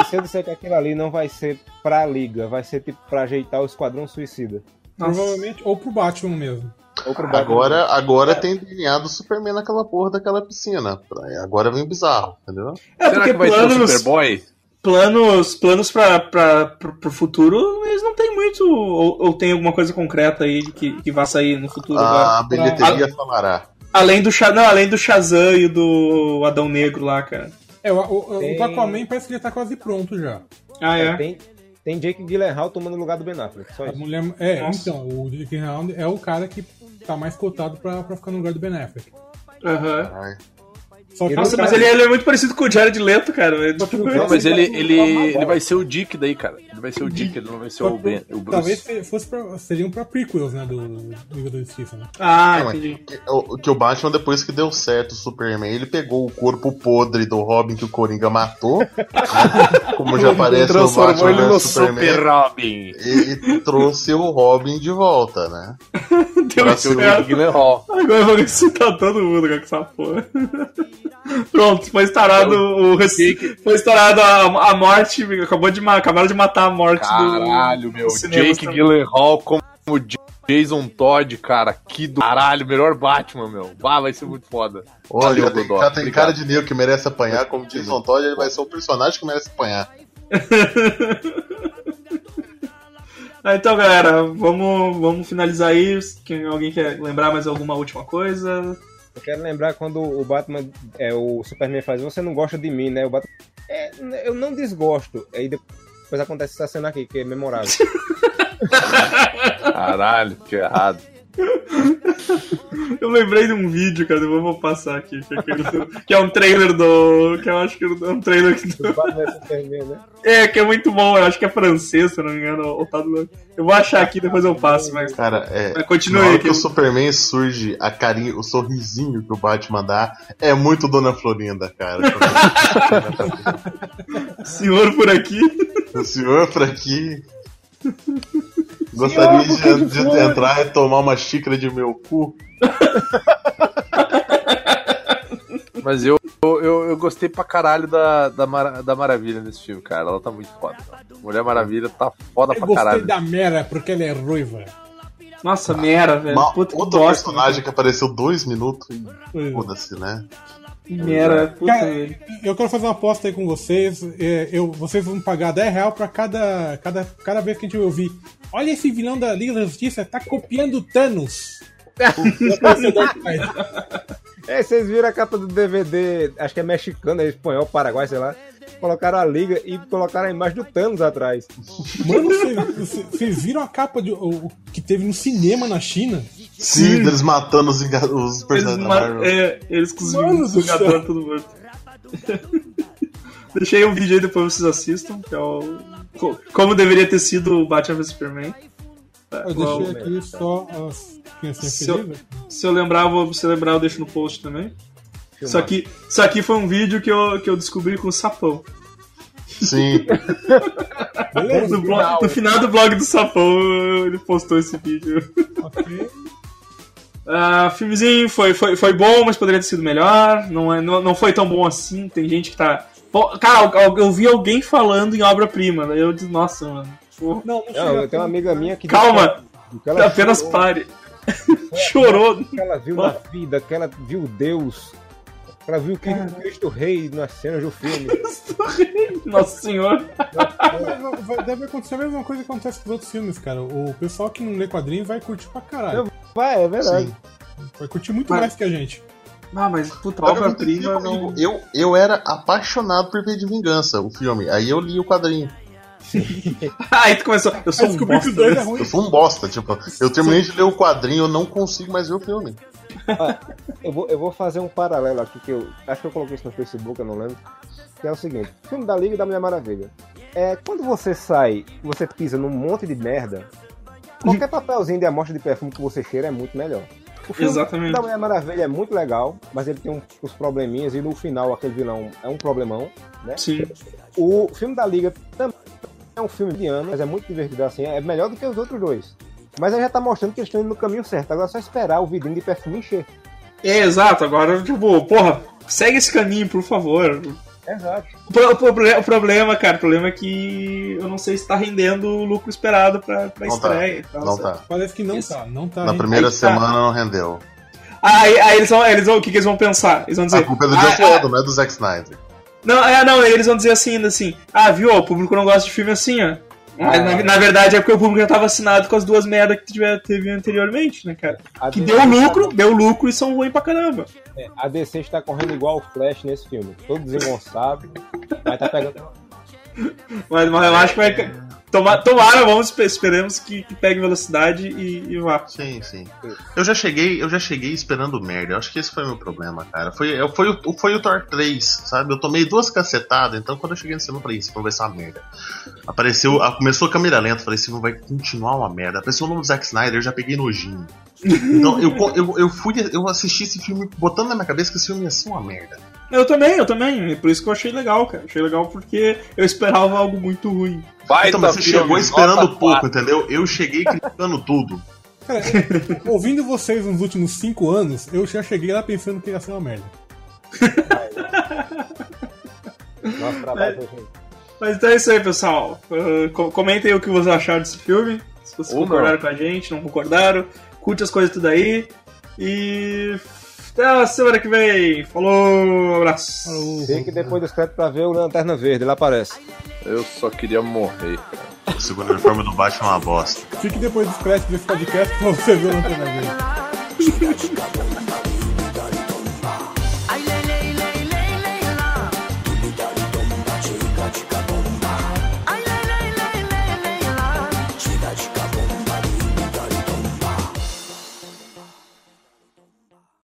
E se eu disser que aquilo ali não vai ser pra liga, vai ser tipo pra ajeitar o Esquadrão Suicida. Provavelmente, ou pro Batman mesmo. Ou pro Batman. agora, agora tem DNA do Superman naquela porra daquela piscina. Agora vem bizarro, entendeu? É, Será porque que vai ter o planos, Superboy? planos, planos pra, pra, pro, pro futuro, eles não tem muito. Ou, ou tem alguma coisa concreta aí que, que vai sair no futuro. A vai- bilheteria falará. Além do, não, além do Shazam e do Adão Negro lá, cara. É, o, o, Tem- o Aquaman parece que já tá quase pronto já. Ah, É, é? tem, tem Jake Gyllenhaal tomando o lugar do Ben Affleck. Só A isso. mulher, é, Nossa. então, o Jake Gyllenhaal é o cara que tá mais cotado pra, pra ficar no lugar do Ben Affleck. Aham. Ai. Só que Nossa, mas ele, ele é muito parecido com o Jared Leto, cara. Ele- Não, mas ele, ele, ele vai ser o Dick daí, cara. Ele vai ser o Dick, ele não vai ser o, ben, o Bruce. Talvez se- fosse pra, seriam pra prequels, né, do Liga da Justiça, né? Ah, Não, entendi. que, o- que o Batman, depois que deu certo o Superman, ele pegou o corpo podre do Robin que o Coringa matou, né, *laughs* como já aparece no Transformou Batman ele no Superman, Super Robin. e, e trouxe o Robin de volta, né? *laughs* Deu o certo. Agora eu vou ressuscitar todo mundo com essa porra. Pronto, foi estourado o rec- Foi estourado a, a morte. Acabou de, acabaram de matar a morte Caralho, do. meu. cinemas Jake. Gyllenhaal como Jason Todd, cara. Que do caralho. Melhor Batman, meu. Ah, vai ser muito foda. Olha, Valeu, tem, Godot. cara, tem Obrigado. cara de negro que merece apanhar, como Jason Todd, ele vai ser o personagem que merece apanhar. *laughs* Ah, então, galera, vamos, vamos finalizar aí. Quem, alguém quer lembrar mais alguma última coisa? Eu quero lembrar quando o Batman, é, o Superman faz, você não gosta de mim, né? O Batman, é, eu não desgosto. Aí depois acontece essa cena aqui, que é memorável. *laughs* Caralho, que errado. Eu lembrei de um vídeo, cara, eu vou passar aqui. Que é, aquele do- que é um trailer do. Que eu acho que é um trailer que O Batman é Superman, né? É, que é muito bom, eu acho que é francês, se não me engano. ou tá do- Eu vou achar aqui, depois eu passo, mas. Cara, é. Mas Na continue hora aqui. que o Superman surge, a carinha, o sorrisinho que o Batman dá é muito Dona Florinda, cara. *laughs* Senhor por aqui. o senhor por aqui gostaria de, de entrar e tomar uma xícara de meu cu. Mas eu, eu, eu, gostei pra caralho da, da, Mara- da Maravilha nesse filme, cara. Ela tá muito foda. Mulher Maravilha tá foda Eu pra gostei caralho. da Mera porque ela é ruiva. Nossa, Mera, velho. Uma- outro personagem que apareceu dois minutos e é. foda-se, né? Mera, puta. Cara, eu quero fazer uma aposta aí com vocês. É, eu, vocês vão pagar 10 real pra cada, cada, cada vez que a gente ouvir. Olha esse vilão da Liga da Justiça, tá copiando o Thanos. *laughs* É, vocês viram a capa do DVD, acho que é mexicano, é espanhol, paraguai, sei lá. Colocaram a liga e colocaram a imagem do Thanos atrás. *laughs* Mano, vocês- viram a capa de, o, que teve no cinema na China? Sim, eles matando os, os Eles, personagens da ma- Marvel. é, eles com os Mano do jogadores céu. tudo morto. *laughs* Deixei um vídeo aí depois vocês assistam, que é o. co- Como deveria ter sido o Batman vs Superman. Tá, Eu deixei aqui só as Se eu-. Se eu lembrar, eu vou, se eu lembrar, eu deixo no post também. Isso aqui, isso aqui foi um vídeo que eu, que eu descobri com o Sapão. Sim. *laughs* Beleza, No, blog- no final do blog do Sapão, ele postou esse vídeo. ok. *laughs* Ah, filmezinho foi, foi, foi bom, mas poderia ter sido melhor. Não, é, não, não foi tão bom assim. Tem gente que tá. Pô, Cara, eu, eu vi alguém falando em obra-prima. Daí eu disse, nossa, mano. pô, Não, não Não, eu tenho uma amiga minha que. Calma, que ela apenas chorou, pare. *laughs* Chorou. que ela viu na vida, que ela viu Deus, que ela viu que Cristo Rei nas cenas do filme. *laughs* Nossa senhora. Vai- vai- Deve acontecer a mesma coisa que acontece com os outros filmes, cara. O pessoal que não lê quadrinho vai curtir pra caralho. Vai, é verdade. Sim. Vai curtir muito Mas- mais que a gente. Ah, mas puta, o obra-prima não. comigo. Eu, eu era apaixonado por V de Vingança, o filme. Aí eu li o quadrinho. *laughs* Aí tu começou. Eu sou Aí um descobri que bosta. o é ruim. Eu sou um bosta, tipo, eu terminei de ler o quadrinho, eu não consigo mais ver o filme. Eu vou, eu vou fazer um paralelo aqui, que eu acho que eu coloquei isso no Facebook, eu não lembro. Que é o seguinte: filme da Liga e da Mulher Maravilha. É, quando você sai, você pisa num monte de merda, qualquer papelzinho de amostra de perfume que você cheira é muito melhor. O filme Exatamente. da Mulher Maravilha é muito legal, mas ele tem um- uns probleminhas e no final aquele vilão é um problemão, né? Sim. O filme da Liga também é um filme de ano, mas é muito divertido assim, é melhor do que os outros dois. Mas ele já tá mostrando que eles estão indo no caminho certo. Agora é só esperar o vidrinho de perfume encher. É, exato. Agora, tipo, porra, segue esse caminho, por favor. Exato. O, pro- o proble- o problema, cara, o problema é que eu não sei se tá rendendo o lucro esperado pra, pra Não tá. estreia. e tal, Não sabe? tá. Parece que não Isso. tá, não tá. Na primeira Aí tá. semana não rendeu. Aí, aí eles vão, eles vão, o que, que eles vão pensar? Eles vão dizer. A culpa é do ah, Joss ah, Whedon, não é do Zack Snyder. não, é, não, eles vão dizer assim, ainda assim. Ah, viu? O público não gosta de filme assim, ó. Mas Ah. na, na verdade é porque o público já tá vacinado com as duas merdas que tiver, teve anteriormente, né, cara? Que DC deu está- lucro, deu lucro e são ruins pra caramba. é, A DC está correndo igual o Flash nesse filme. Todo desengonçado. mas tá pegando. Mas, mas eu acho que vai. Toma, tomara, vamos, espe- esperemos que, que pegue velocidade e, e vá. Sim, sim. Eu já cheguei, eu já cheguei esperando merda. Eu acho que esse foi o meu problema, cara. Foi, eu- foi, o, foi o Thor 3, sabe? Eu tomei duas cacetadas, então quando eu cheguei no cinema eu falei, esse filme vai ser uma merda. Apareceu, começou a câmera lenta, falei, esse filme vai continuar uma merda. Apareceu o nome do Zack Snyder, eu já peguei nojinho. *laughs* Então eu, eu, eu fui, eu assisti esse filme botando na minha cabeça que esse filme ia ser uma merda. Eu também, eu também. Por isso que eu achei legal, cara. Achei legal porque eu esperava algo muito ruim. Vai, Então, mas você chegou esperando pouco, entendeu? Eu cheguei *laughs* criticando tudo. Cara, ouvindo vocês nos últimos cinco anos, eu já cheguei lá pensando que ia ser uma merda. Nosso trabalho foi gente. Mas então é isso aí, pessoal. Uh, co- comentem aí o que vocês acharam desse filme. Se vocês Ou concordaram com a gente, não concordaram. Curte as coisas tudo aí. E. Até a semana que vem. Falou, abraço. Fique depois dos créditos pra ver o Lanterna Verde, ele aparece. Eu só queria morrer. O segundo uniforme do Batman é uma bosta. Fique depois dos créditos desse podcast pra você ver o Lanterna Verde. *laughs*